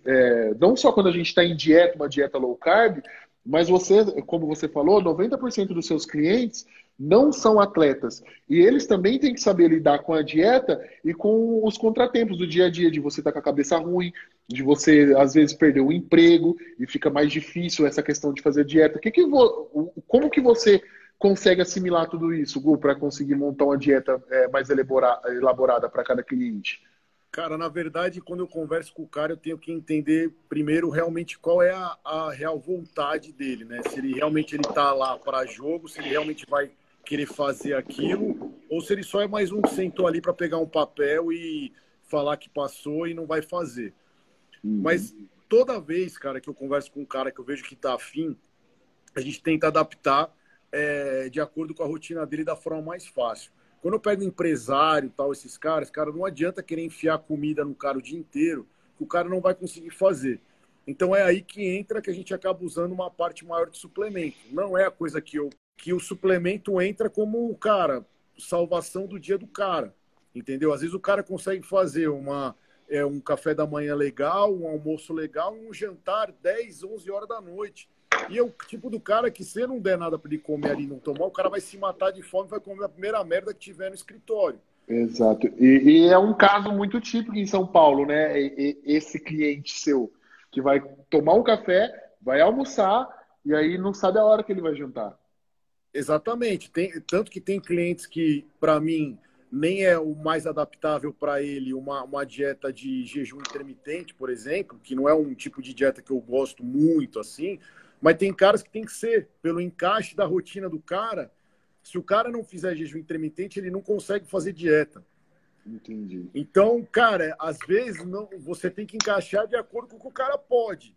é, não só quando a gente está em dieta, uma dieta low carb, mas você, como você falou, 90% dos seus clientes não são atletas. E eles também têm que saber lidar com a dieta e com os contratempos do dia a dia, de você estar tá com a cabeça ruim, de você, às vezes, perder o emprego e fica mais difícil essa questão de fazer dieta. Que que como que você consegue assimilar tudo isso, Gu, para conseguir montar uma dieta é, mais elaborada para cada cliente? Cara, na verdade, quando eu converso com o cara, eu tenho que entender primeiro realmente qual é a, a real vontade dele, né? Se ele realmente ele tá lá para jogo, se ele realmente vai querer fazer aquilo, ou se ele só é mais um que sentou ali para pegar um papel e falar que passou e não vai fazer. Uhum. Mas toda vez, cara, que eu converso com um cara que eu vejo que tá afim, a gente tenta adaptar é, de acordo com a rotina dele da forma mais fácil. Quando eu pego empresário tal, esses caras, cara, não adianta querer enfiar comida no cara o dia inteiro, que o cara não vai conseguir fazer. Então é aí que entra que a gente acaba usando uma parte maior de suplemento. Não é a coisa que eu que o suplemento entra como, cara, salvação do dia do cara. Entendeu? Às vezes o cara consegue fazer uma é, um café da manhã legal, um almoço legal, um jantar 10, 11 horas da noite. E é o tipo do cara que, se não der nada para ele comer ali e não tomar, o cara vai se matar de fome e vai comer a primeira merda que tiver no escritório. Exato. E, e é um caso muito típico em São Paulo, né? E, e, esse cliente seu que vai tomar um café, vai almoçar e aí não sabe a hora que ele vai jantar. Exatamente. Tem, tanto que tem clientes que, para mim, nem é o mais adaptável para ele uma, uma dieta de jejum intermitente, por exemplo, que não é um tipo de dieta que eu gosto muito assim, mas tem caras que tem que ser, pelo encaixe da rotina do cara. Se o cara não fizer jejum intermitente, ele não consegue fazer dieta. Entendi. Então, cara, às vezes não, você tem que encaixar de acordo com o que o cara pode.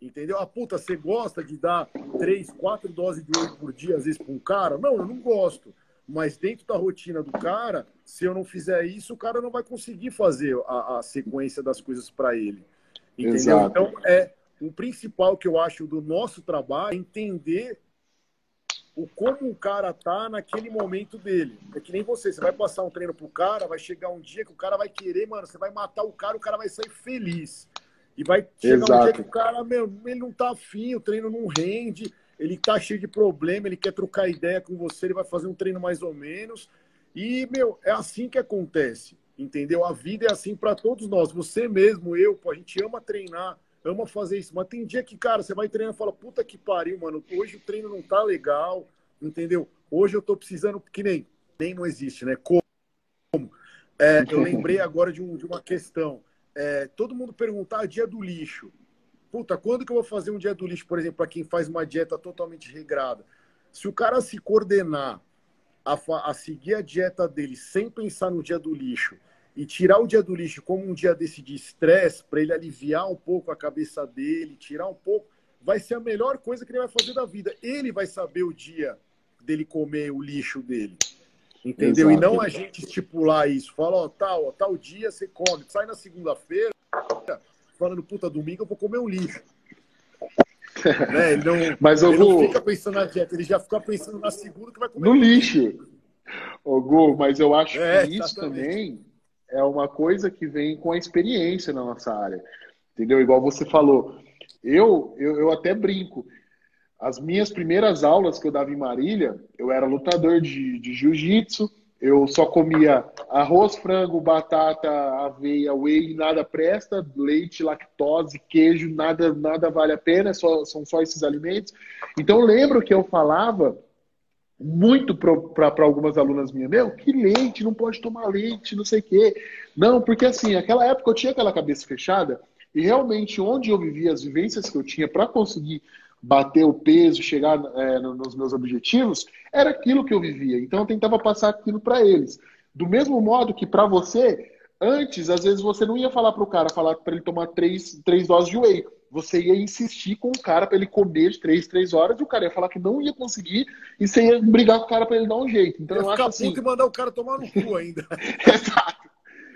Entendeu? A ah, puta, você gosta de dar três, quatro doses de whey por dia, às vezes, para um cara? Não, eu não gosto. Mas dentro da rotina do cara, se eu não fizer isso, o cara não vai conseguir fazer a, a sequência das coisas para ele. Entendeu? Exato. Então, é, o principal que eu acho do nosso trabalho é entender o como o cara tá naquele momento dele. É que nem você, você vai passar um treino pro cara, vai chegar um dia que o cara vai querer, mano, você vai matar o cara, o cara vai sair feliz. E vai chegar Exato. um dia que o cara, meu, ele não tá afim, o treino não rende, ele tá cheio de problema, ele quer trocar ideia com você, ele vai fazer um treino mais ou menos. E, meu, é assim que acontece, entendeu? A vida é assim para todos nós. Você mesmo, eu, pô, a gente ama treinar, ama fazer isso. Mas tem dia que, cara, você vai treinar e fala, puta que pariu, mano, hoje o treino não tá legal, entendeu? Hoje eu tô precisando, que nem, nem não existe, né? Como? É, eu lembrei agora de, um, de uma questão. É, todo mundo perguntar ah, dia do lixo. Puta, quando que eu vou fazer um dia do lixo, por exemplo, para quem faz uma dieta totalmente regrada? Se o cara se coordenar a, a seguir a dieta dele sem pensar no dia do lixo e tirar o dia do lixo como um dia desse de estresse, para ele aliviar um pouco a cabeça dele, tirar um pouco, vai ser a melhor coisa que ele vai fazer da vida. Ele vai saber o dia dele comer o lixo dele. Entendeu? Exato. E não a gente estipular isso. Fala, ó, tal, ó, tal dia você come. Sai na segunda-feira, falando, puta, domingo eu vou comer um lixo. né? Ele não, Mas ele vou... não fica pensando na dieta, ele já fica pensando na segunda que vai comer. No lixo. Ô, Gu, mas eu acho é, que isso também é uma coisa que vem com a experiência na nossa área. Entendeu? Igual você falou. Eu, eu, eu até brinco. As minhas primeiras aulas que eu dava em Marília, eu era lutador de, de jiu-jitsu, eu só comia arroz, frango, batata, aveia, whey, nada presta, leite, lactose, queijo, nada, nada vale a pena, só, são só esses alimentos. Então lembro que eu falava muito para algumas alunas minhas, meu, que leite, não pode tomar leite, não sei o quê. Não, porque assim, naquela época eu tinha aquela cabeça fechada e realmente onde eu vivia, as vivências que eu tinha para conseguir bater o peso, chegar é, nos meus objetivos, era aquilo que eu vivia. Então eu tentava passar aquilo para eles. Do mesmo modo que para você, antes, às vezes você não ia falar para o cara, falar para ele tomar três, três doses de whey. Você ia insistir com o cara para ele comer de três, três horas, e o cara ia falar que não ia conseguir, e você ia brigar com o cara para ele dar um jeito. Então, ia eu acho assim... e mandar o cara tomar no cu ainda. Exato.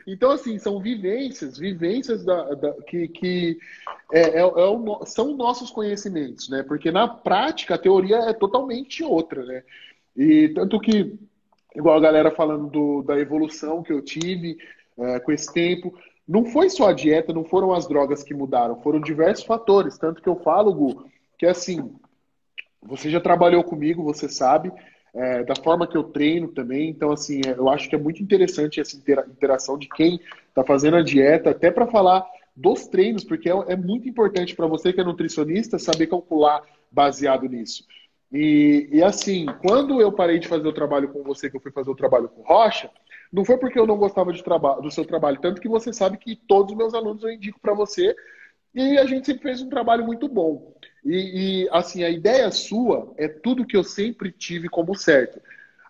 Então, assim, são vivências, vivências da, da que, que é, é, é o, são nossos conhecimentos, né? Porque na prática a teoria é totalmente outra, né? E tanto que, igual a galera falando do, da evolução que eu tive é, com esse tempo, não foi só a dieta, não foram as drogas que mudaram, foram diversos fatores. Tanto que eu falo, Gu, que assim, você já trabalhou comigo, você sabe, é, da forma que eu treino também. Então, assim, é, eu acho que é muito interessante essa interação de quem está fazendo a dieta, até para falar dos treinos, porque é, é muito importante para você que é nutricionista saber calcular baseado nisso. E, e, assim, quando eu parei de fazer o trabalho com você, que eu fui fazer o trabalho com Rocha, não foi porque eu não gostava do seu trabalho, tanto que você sabe que todos os meus alunos eu indico para você, e a gente sempre fez um trabalho muito bom. E, e, assim, a ideia sua é tudo que eu sempre tive como certo.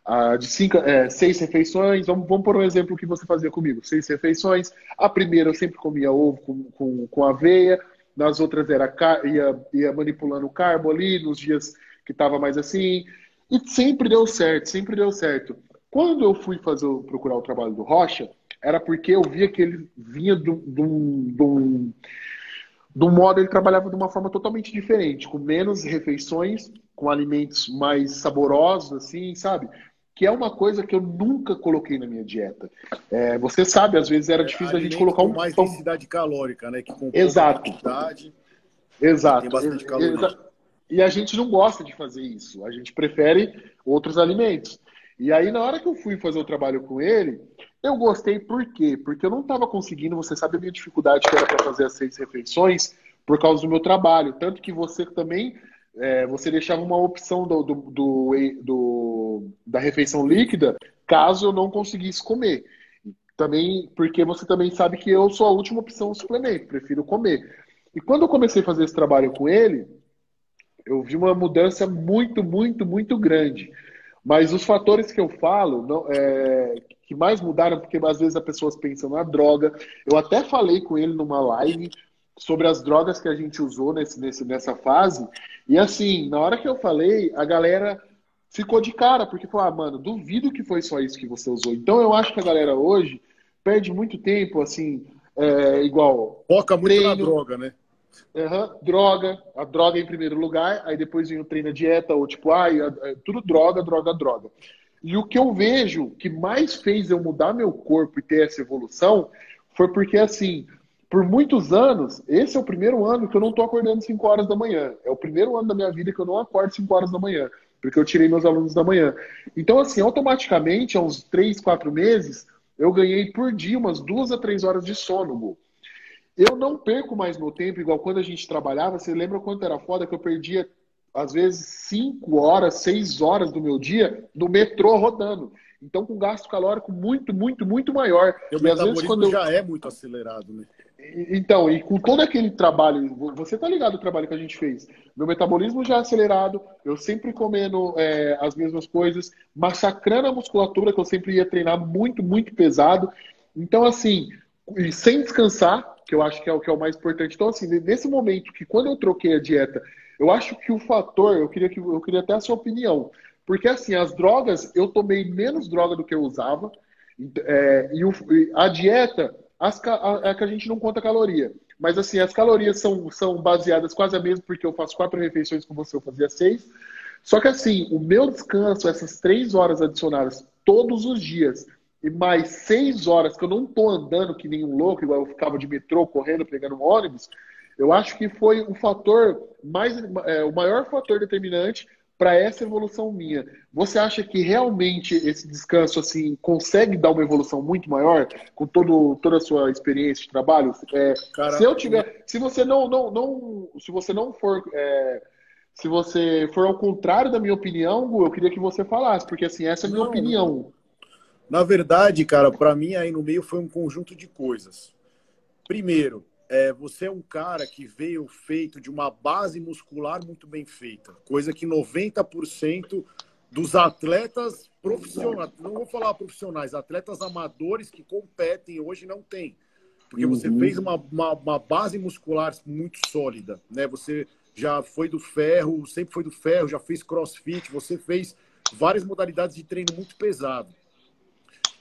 Ah, de cinco, é, seis refeições, vamos, vamos por um exemplo que você fazia comigo. Seis refeições. A primeira eu sempre comia ovo com, com, com aveia, nas outras era ia, ia manipulando o carbo ali, nos dias que estava mais assim. E sempre deu certo, sempre deu certo. Quando eu fui fazer procurar o trabalho do Rocha, era porque eu via que ele vinha de um do modo ele trabalhava de uma forma totalmente diferente, com menos refeições, com alimentos mais saborosos, assim, sabe? Que é uma coisa que eu nunca coloquei na minha dieta. É, você sabe, às vezes era difícil é, a gente colocar um. Com mais densidade calórica, né? Que Exato. Exato. Tem bastante caloria. Exa... E a gente não gosta de fazer isso. A gente prefere outros alimentos. E aí, na hora que eu fui fazer o trabalho com ele, eu gostei por quê? Porque eu não estava conseguindo, você sabe a minha dificuldade que era para fazer as seis refeições por causa do meu trabalho. Tanto que você também, é, você deixava uma opção do, do, do, do, da refeição líquida caso eu não conseguisse comer. Também, porque você também sabe que eu sou a última opção suplemento, prefiro comer. E quando eu comecei a fazer esse trabalho com ele, eu vi uma mudança muito, muito, muito grande. Mas os fatores que eu falo, não, é, que mais mudaram, porque às vezes as pessoas pensam na droga. Eu até falei com ele numa live sobre as drogas que a gente usou nesse, nesse, nessa fase. E assim, na hora que eu falei, a galera ficou de cara, porque falou, ah, mano, duvido que foi só isso que você usou. Então eu acho que a galera hoje perde muito tempo, assim, é, igual. Foca muito treino, na droga, né? Uhum, droga, a droga em primeiro lugar, aí depois vem o treino a dieta, ou tipo, ai, tudo droga, droga, droga. E o que eu vejo que mais fez eu mudar meu corpo e ter essa evolução foi porque, assim, por muitos anos, esse é o primeiro ano que eu não estou acordando 5 horas da manhã. É o primeiro ano da minha vida que eu não acordo 5 horas da manhã, porque eu tirei meus alunos da manhã. Então, assim, automaticamente, há uns 3, 4 meses, eu ganhei por dia umas duas a três horas de sono, Eu não perco mais meu tempo, igual quando a gente trabalhava. Você lembra quanto era foda que eu perdia às vezes, cinco horas, seis horas do meu dia no metrô rodando. Então, com gasto calórico muito, muito, muito maior. E o metabolismo quando eu... já é muito acelerado, né? Então, e com todo aquele trabalho, você tá ligado o trabalho que a gente fez? Meu metabolismo já é acelerado, eu sempre comendo é, as mesmas coisas, massacrando a musculatura, que eu sempre ia treinar muito, muito pesado. Então, assim, e sem descansar, que eu acho que é o que é o mais importante. Então, assim, nesse momento que quando eu troquei a dieta, eu acho que o fator, eu queria que eu queria até a sua opinião, porque assim, as drogas, eu tomei menos droga do que eu usava, é, e, o, a dieta, as, a, é que a gente não conta caloria. Mas assim, as calorias são, são baseadas quase a mesma, porque eu faço quatro refeições com você, eu fazia seis. Só que assim, o meu descanso, essas três horas adicionadas todos os dias, e mais seis horas que eu não tô andando que nem um louco, igual eu ficava de metrô, correndo, pegando um ônibus, eu acho que foi o fator mais, é, o maior fator determinante para essa evolução minha. Você acha que realmente esse descanso assim consegue dar uma evolução muito maior com todo, toda a sua experiência de trabalho? É, se eu tiver, se você não, não, não se você não for é, se você for ao contrário da minha opinião, Gu, eu queria que você falasse, porque assim, essa é a minha não, opinião. Na verdade, cara, para mim aí no meio foi um conjunto de coisas. Primeiro, é, você é um cara que veio feito de uma base muscular muito bem feita, coisa que 90% dos atletas profissionais, não vou falar profissionais, atletas amadores que competem hoje não tem. Porque uhum. você fez uma, uma, uma, base muscular muito sólida, né? Você já foi do ferro, sempre foi do ferro, já fez crossfit, você fez várias modalidades de treino muito pesado.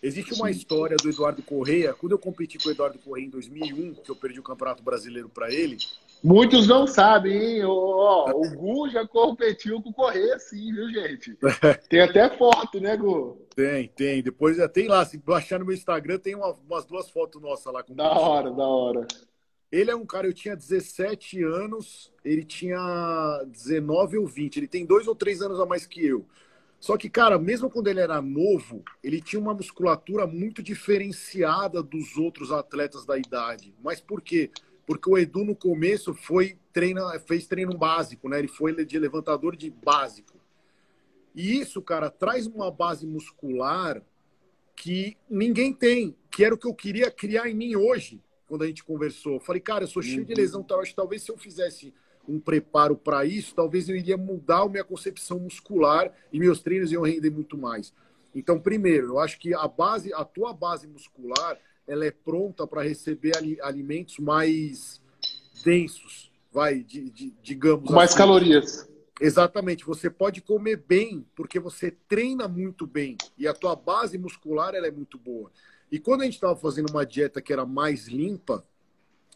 Existe uma história do Eduardo Correia. Quando eu competi com o Eduardo Correia em 2001, que eu perdi o Campeonato Brasileiro para ele. Muitos não sabem, hein? O, o Gu já competiu com o Correia, sim, viu, gente? Tem até foto, né, Gu? Tem, tem. Depois tem lá, se baixar no meu Instagram, tem uma, umas duas fotos nossas lá. Com da hora, da hora. Ele é um cara, eu tinha 17 anos, ele tinha 19 ou 20. Ele tem dois ou três anos a mais que eu. Só que, cara, mesmo quando ele era novo, ele tinha uma musculatura muito diferenciada dos outros atletas da idade. Mas por quê? Porque o Edu, no começo, foi treina, fez treino básico, né? Ele foi de levantador de básico. E isso, cara, traz uma base muscular que ninguém tem, que era o que eu queria criar em mim hoje, quando a gente conversou. Eu falei, cara, eu sou cheio de uhum. lesão, tal. Acho que talvez se eu fizesse um preparo para isso, talvez eu iria mudar a minha concepção muscular e meus treinos iam render muito mais. Então, primeiro, eu acho que a base, a tua base muscular, ela é pronta para receber alimentos mais densos, vai, de, de, digamos. Mais assim. calorias. Exatamente. Você pode comer bem porque você treina muito bem e a tua base muscular ela é muito boa. E quando a gente estava fazendo uma dieta que era mais limpa,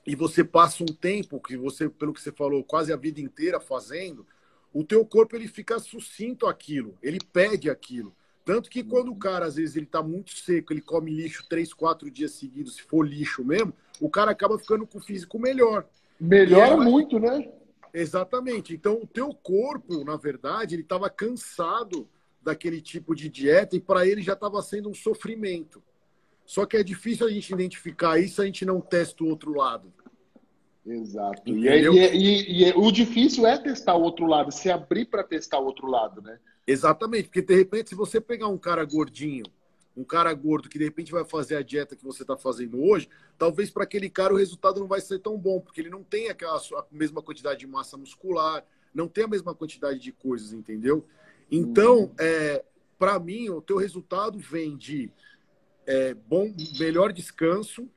e você passa um tempo que você, pelo que você falou, quase a vida inteira fazendo, o teu corpo ele fica sucinto aquilo, ele pede aquilo. Tanto que quando o cara, às vezes, ele tá muito seco, ele come lixo três, quatro dias seguidos, se for lixo mesmo, o cara acaba ficando com o físico melhor. Melhora muito, né? Exatamente. Então, o teu corpo, na verdade, ele estava cansado daquele tipo de dieta e para ele já estava sendo um sofrimento. Só que é difícil a gente identificar isso se a gente não testa o outro lado. Exato. E, e, e, e, o difícil é testar o outro lado, se abrir para testar o outro lado, né? Exatamente, porque de repente, se você pegar um cara gordinho, um cara gordo que de repente vai fazer a dieta que você está fazendo hoje, talvez para aquele cara o resultado não vai ser tão bom, porque ele não tem aquela a mesma quantidade de massa muscular, não tem a mesma quantidade de coisas, entendeu? Então, uhum. é, para mim, o teu resultado vem de é, bom, melhor descanso,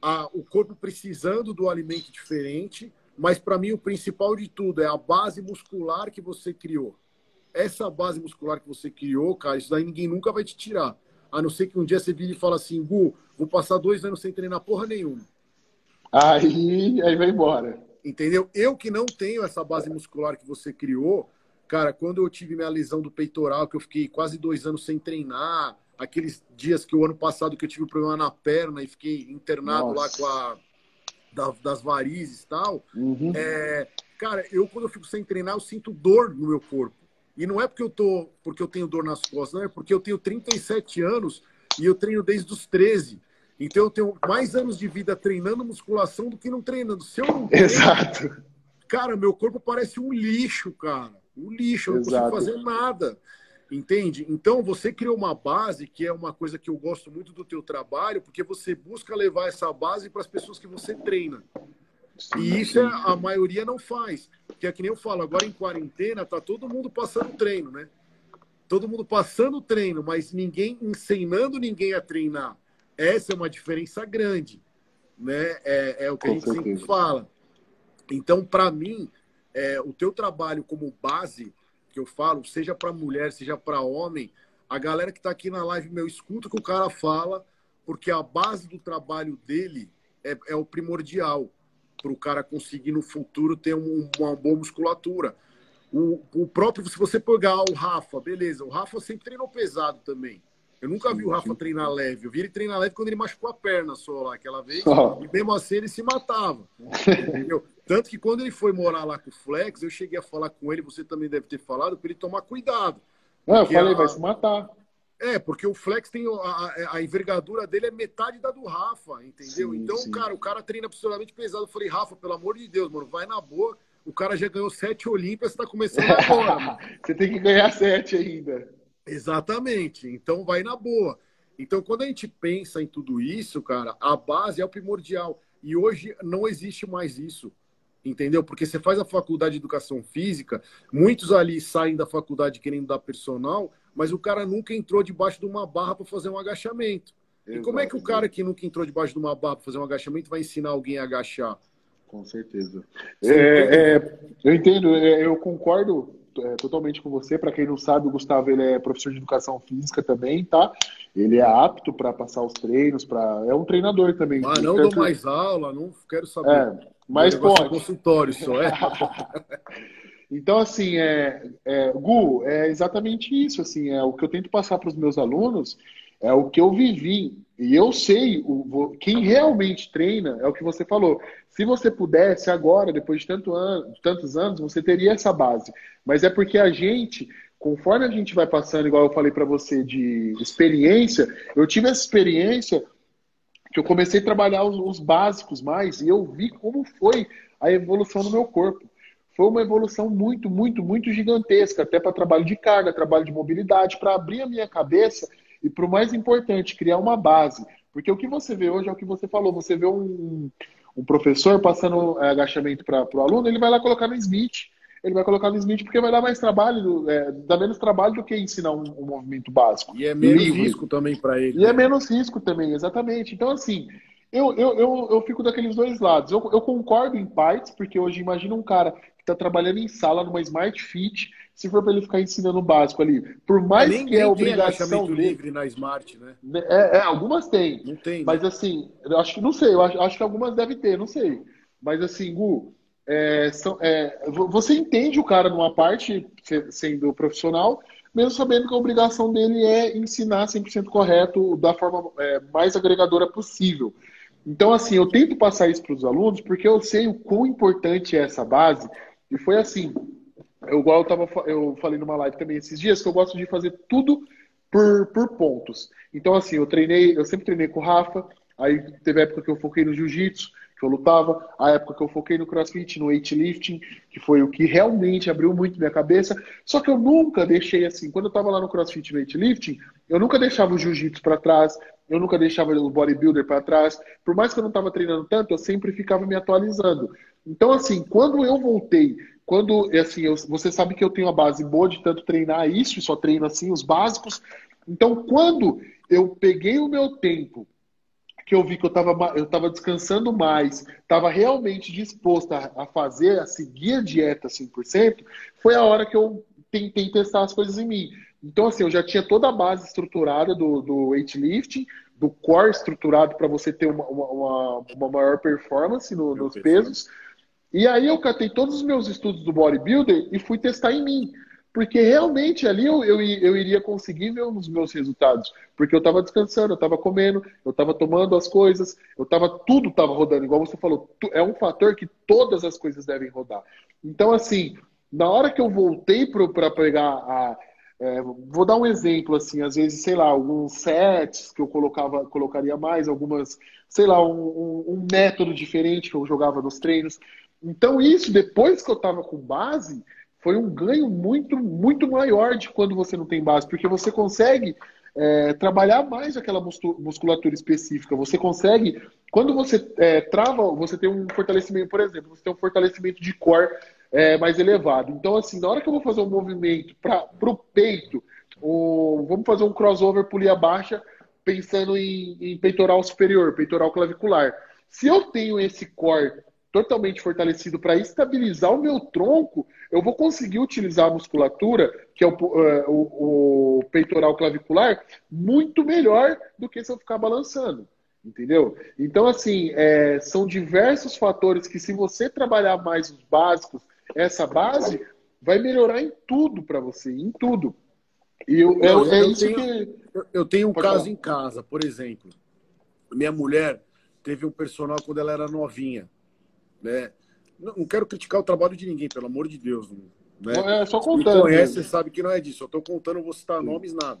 a, o corpo precisando do alimento diferente, mas para mim o principal de tudo é a base muscular que você criou. Essa base muscular que você criou, cara, isso daí ninguém nunca vai te tirar. A não ser que um dia você vire e fala assim, Gu, vou passar dois anos sem treinar porra nenhuma. Aí, aí vai embora. Entendeu? Eu que não tenho essa base muscular que você criou, cara, quando eu tive minha lesão do peitoral, que eu fiquei quase dois anos sem treinar, aqueles dias que o ano passado que eu tive um problema na perna e fiquei internado Nossa. lá com a da, das varizes e tal. Uhum. É, cara, eu quando eu fico sem treinar, eu sinto dor no meu corpo. E não é porque eu tô, porque eu tenho dor nas costas, não é porque eu tenho 37 anos e eu treino desde os 13. Então eu tenho mais anos de vida treinando musculação do que não treinando. Se eu não treino, Exato. Cara, meu corpo parece um lixo, cara. Um lixo, eu não Exato. consigo fazer nada. Entende? Então você criou uma base que é uma coisa que eu gosto muito do teu trabalho, porque você busca levar essa base para as pessoas que você treina. E isso é, a maioria não faz. Porque é que nem eu falo, agora em quarentena tá todo mundo passando treino, né? Todo mundo passando treino, mas ninguém ensinando ninguém a treinar. Essa é uma diferença grande, né? É, é o que a gente sempre fala. Então, para mim, é, o teu trabalho como base, que eu falo, seja para mulher, seja para homem, a galera que está aqui na live, meu, escuta o que o cara fala, porque a base do trabalho dele é, é o primordial para o cara conseguir no futuro ter um, uma boa musculatura. O, o próprio, se você pegar o Rafa, beleza, o Rafa sempre treinou pesado também. Eu nunca vi o Rafa treinar leve. Eu vi ele treinar leve quando ele machucou a perna só lá aquela vez. Oh. E mesmo assim ele se matava. Entendeu? Tanto que quando ele foi morar lá com o Flex, eu cheguei a falar com ele, você também deve ter falado, para ele tomar cuidado. Não, eu falei, a... vai se matar. É, porque o Flex tem a, a, envergadura dele é metade da do Rafa, entendeu? Sim, então, sim. cara, o cara treina absolutamente pesado. Eu falei, Rafa, pelo amor de Deus, mano, vai na boa. O cara já ganhou sete Olímpias, está começando agora. Você tem que ganhar sete ainda. Exatamente. Então vai na boa. Então, quando a gente pensa em tudo isso, cara, a base é o primordial. E hoje não existe mais isso. Entendeu? Porque você faz a faculdade de educação física, muitos ali saem da faculdade querendo dar personal, mas o cara nunca entrou debaixo de uma barra para fazer um agachamento. Exato. E como é que o cara que nunca entrou debaixo de uma barra para fazer um agachamento vai ensinar alguém a agachar? Com certeza. É, é, eu entendo, é, eu concordo é, totalmente com você. Para quem não sabe, o Gustavo ele é professor de educação física também, tá? Ele é apto para passar os treinos, para é um treinador também. Ah, não dou mais aula, não quero saber. É, mas pode. Consultório só é. então assim, é, é, Gu, é exatamente isso. Assim, é o que eu tento passar para os meus alunos é o que eu vivi. E eu sei, o, quem realmente treina é o que você falou. Se você pudesse agora, depois de tanto ano, tantos anos, você teria essa base. Mas é porque a gente, conforme a gente vai passando, igual eu falei para você, de experiência, eu tive essa experiência que eu comecei a trabalhar os, os básicos mais e eu vi como foi a evolução do meu corpo foi uma evolução muito, muito, muito gigantesca, até para trabalho de carga, trabalho de mobilidade, para abrir a minha cabeça e para o mais importante, criar uma base. Porque o que você vê hoje é o que você falou. Você vê um, um professor passando é, agachamento para o aluno, ele vai lá colocar no Smith. Ele vai colocar no Smith porque vai dar mais trabalho, é, dá menos trabalho do que ensinar um, um movimento básico. E é menos livre. risco também para ele. E é menos risco também, exatamente. Então, assim, eu, eu, eu, eu fico daqueles dois lados. Eu, eu concordo em partes, porque hoje imagina um cara que está trabalhando em sala numa Smart Fit, se for para ele ficar ensinando o básico ali, por mais nem, que é obrigação dele, livre na Smart, né? É, é, algumas tem. Não tem. Mas né? assim, eu acho que não sei, eu acho, acho que algumas devem ter, não sei. Mas assim, Gu, é, são, é, você entende o cara numa parte, sendo profissional, mesmo sabendo que a obrigação dele é ensinar 100% correto da forma é, mais agregadora possível. Então, assim, eu tento passar isso para os alunos porque eu sei o quão importante é essa base. E foi assim, eu, igual eu, tava, eu falei numa live também esses dias, que eu gosto de fazer tudo por, por pontos. Então, assim, eu treinei, eu sempre treinei com o Rafa, aí teve época que eu foquei no jiu-jitsu, que eu lutava, a época que eu foquei no crossfit, no weightlifting, que foi o que realmente abriu muito minha cabeça. Só que eu nunca deixei assim, quando eu tava lá no crossfit no weightlifting, eu nunca deixava o jiu-jitsu para trás, eu nunca deixava o bodybuilder para trás. Por mais que eu não tava treinando tanto, eu sempre ficava me atualizando. Então, assim, quando eu voltei quando, assim, eu, você sabe que eu tenho a base boa de tanto treinar isso, e só treino assim, os básicos. Então, quando eu peguei o meu tempo, que eu vi que eu estava eu tava descansando mais, estava realmente disposto a, a, fazer, a seguir a dieta 100%, foi a hora que eu tentei testar as coisas em mim. Então, assim, eu já tinha toda a base estruturada do, do weightlifting, do core estruturado para você ter uma, uma, uma, maior performance no, nos pesos. E aí eu catei todos os meus estudos do bodybuilder e fui testar em mim. Porque realmente ali eu, eu, eu iria conseguir ver os meus resultados. Porque eu estava descansando, eu estava comendo, eu estava tomando as coisas, eu estava tudo estava rodando. Igual você falou, é um fator que todas as coisas devem rodar. Então, assim, na hora que eu voltei para pegar a. É, vou dar um exemplo, assim, às vezes, sei lá, alguns sets que eu colocava, colocaria mais, algumas, sei lá, um, um, um método diferente que eu jogava nos treinos. Então, isso, depois que eu estava com base, foi um ganho muito, muito maior de quando você não tem base, porque você consegue é, trabalhar mais aquela musculatura específica. Você consegue, quando você é, trava, você tem um fortalecimento, por exemplo, você tem um fortalecimento de core é, mais elevado. Então, assim, na hora que eu vou fazer um movimento para o peito, vamos fazer um crossover polia baixa pensando em, em peitoral superior, peitoral clavicular. Se eu tenho esse core totalmente fortalecido para estabilizar o meu tronco, eu vou conseguir utilizar a musculatura, que é o, uh, o, o, peitoral clavicular, muito melhor do que se eu ficar balançando. Entendeu? Então, assim, é, são diversos fatores que, se você trabalhar mais os básicos, essa base, vai melhorar em tudo para você, em tudo. E eu, Não, é, é eu isso tenho, que. Eu tenho um Pode caso falar. em casa, por exemplo. Minha mulher teve um personal quando ela era novinha. Né? Não, quero criticar o trabalho de ninguém, pelo amor de Deus. Né? É só contando. Me conhece, você sabe que não é disso. Eu estou contando, vou citar Sim. nomes, nada.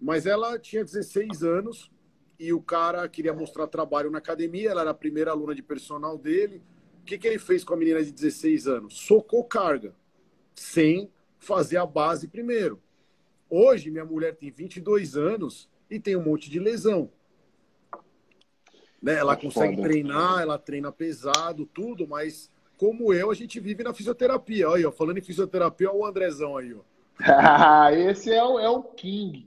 Mas ela tinha 16 anos e o cara queria mostrar trabalho na academia. Ela era a primeira aluna de personal dele. O que, que ele fez com a menina de 16 anos? Socou carga, sem fazer a base primeiro. Hoje, minha mulher tem 22 anos e tem um monte de lesão. Né? Ela é consegue foda. treinar, ela treina pesado, tudo, mas como eu, a gente vive na fisioterapia. Olha aí, ó, falando em fisioterapia, olha o Andrezão aí, ó. Esse é o, é o King.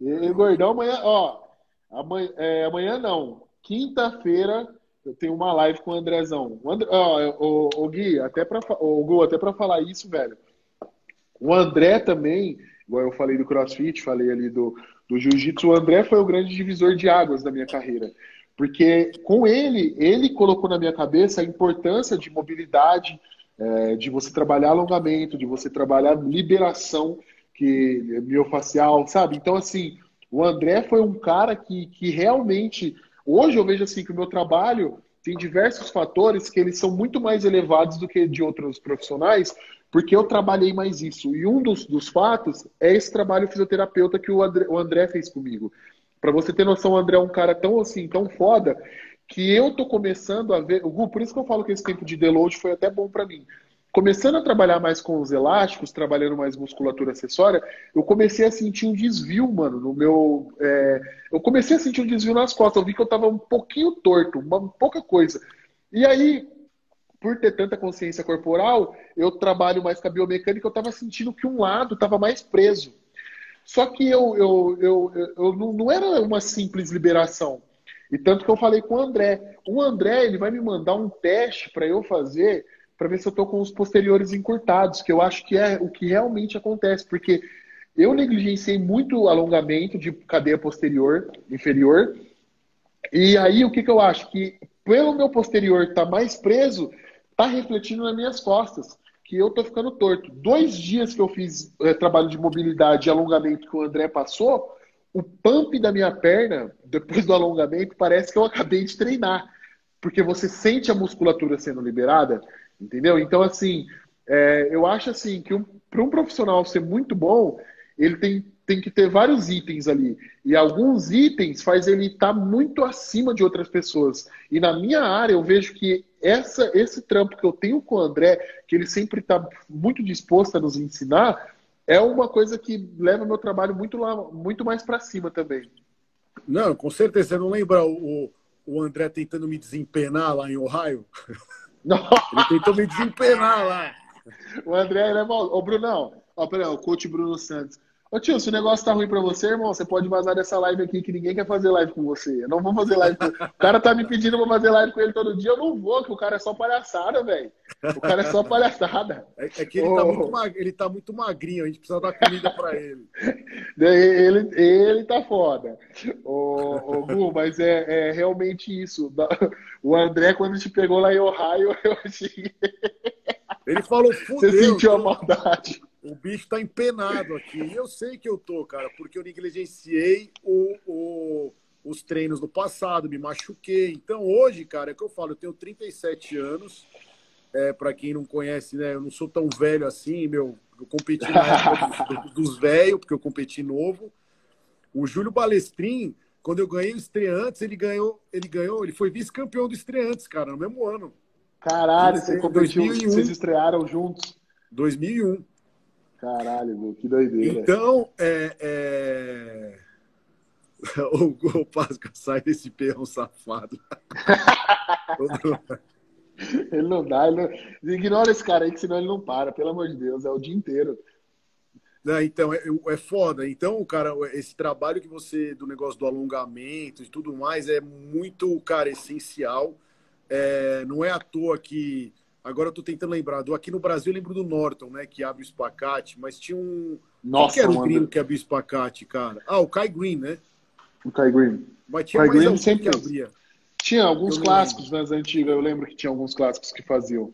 E, gordão, amanhã, ó, amanhã, é, amanhã não. Quinta-feira eu tenho uma live com o Andrezão. O, André, ó, o, o Gui, até pra, o Gu, até para falar isso, velho. O André também, igual eu falei do CrossFit, falei ali do, do Jiu-Jitsu, o André foi o grande divisor de águas da minha carreira. Porque com ele, ele colocou na minha cabeça a importância de mobilidade, é, de você trabalhar alongamento, de você trabalhar liberação que miofacial, sabe? Então, assim, o André foi um cara que, que realmente. Hoje eu vejo assim que o meu trabalho tem diversos fatores que eles são muito mais elevados do que de outros profissionais, porque eu trabalhei mais isso. E um dos, dos fatos é esse trabalho fisioterapeuta que o André, o André fez comigo. Para você ter noção, o André é um cara tão assim, tão foda, que eu tô começando a ver. Gu, por isso que eu falo que esse tempo de deload foi até bom para mim. Começando a trabalhar mais com os elásticos, trabalhando mais musculatura acessória, eu comecei a sentir um desvio, mano, no meu. É... Eu comecei a sentir um desvio nas costas. Eu vi que eu tava um pouquinho torto, uma pouca coisa. E aí, por ter tanta consciência corporal, eu trabalho mais com a biomecânica, eu tava sentindo que um lado tava mais preso. Só que eu, eu, eu, eu, não, não era uma simples liberação. E tanto que eu falei com o André. O André ele vai me mandar um teste para eu fazer para ver se eu estou com os posteriores encurtados, que eu acho que é o que realmente acontece, porque eu negligenciei muito alongamento de cadeia posterior, inferior, e aí o que, que eu acho? Que pelo meu posterior estar tá mais preso, está refletindo nas minhas costas que eu tô ficando torto. Dois dias que eu fiz é, trabalho de mobilidade e alongamento que o André passou, o pump da minha perna, depois do alongamento, parece que eu acabei de treinar. Porque você sente a musculatura sendo liberada, entendeu? Então, assim, é, eu acho assim que um, para um profissional ser muito bom, ele tem, tem que ter vários itens ali. E alguns itens faz ele estar tá muito acima de outras pessoas. E na minha área, eu vejo que essa, esse trampo que eu tenho com o André, que ele sempre está muito disposto a nos ensinar, é uma coisa que leva meu trabalho muito, lá, muito mais para cima também. Não, com certeza. Você não lembra o, o André tentando me desempenar lá em Ohio? Não. Ele tentou me desempenar lá. O André, ele é mal. Ô, Brunão, ó, peraí, o coach Bruno Santos. Ô tio, se o negócio tá ruim pra você, irmão, você pode vazar dessa live aqui que ninguém quer fazer live com você. Eu não vou fazer live com O cara tá me pedindo pra fazer live com ele todo dia, eu não vou, que o cara é só palhaçada, velho. O cara é só palhaçada. É, é que ele, oh. tá muito mag... ele tá muito magrinho, a gente precisa dar comida pra ele. ele, ele tá foda. Ô, ô Gu, mas é, é realmente isso. O André, quando te pegou lá em Ohio, eu achei. Ele falou, fudeu. Você sentiu a maldade. O bicho tá empenado aqui. E eu sei que eu tô, cara, porque eu negligenciei o, o, os treinos do passado, me machuquei. Então, hoje, cara, é que eu falo, eu tenho 37 anos. É, para quem não conhece, né? Eu não sou tão velho assim, meu. Eu competi na época dos, dos velhos, porque eu competi novo. O Júlio Balestrin, quando eu ganhei o estreantes, ele ganhou, ele ganhou, ele foi vice-campeão do estreantes, cara, no mesmo ano. Caralho, você competiu, 2001, vocês estrearam juntos. 2001. Caralho, meu, que doideira. Então, é, é... o, o Páscoa sai desse perrão safado. ele não dá, ele não... ignora esse cara aí, que senão ele não para, pelo amor de Deus, é o dia inteiro. Né? Então, é, é foda. Então, cara, esse trabalho que você, do negócio do alongamento e tudo mais, é muito, cara, essencial. É, não é à toa que. Agora eu tô tentando lembrar. Do, aqui no Brasil eu lembro do Norton, né? Que abre o espacate, mas tinha um. Nossa, Quem que era o gringo que abria o espacate, cara? Ah, o Kai Green, né? O Kai Green. Mas tinha Kai Green sempre que abria. Tinha alguns clásicos nas antigas, eu lembro que tinha alguns clássicos que faziam.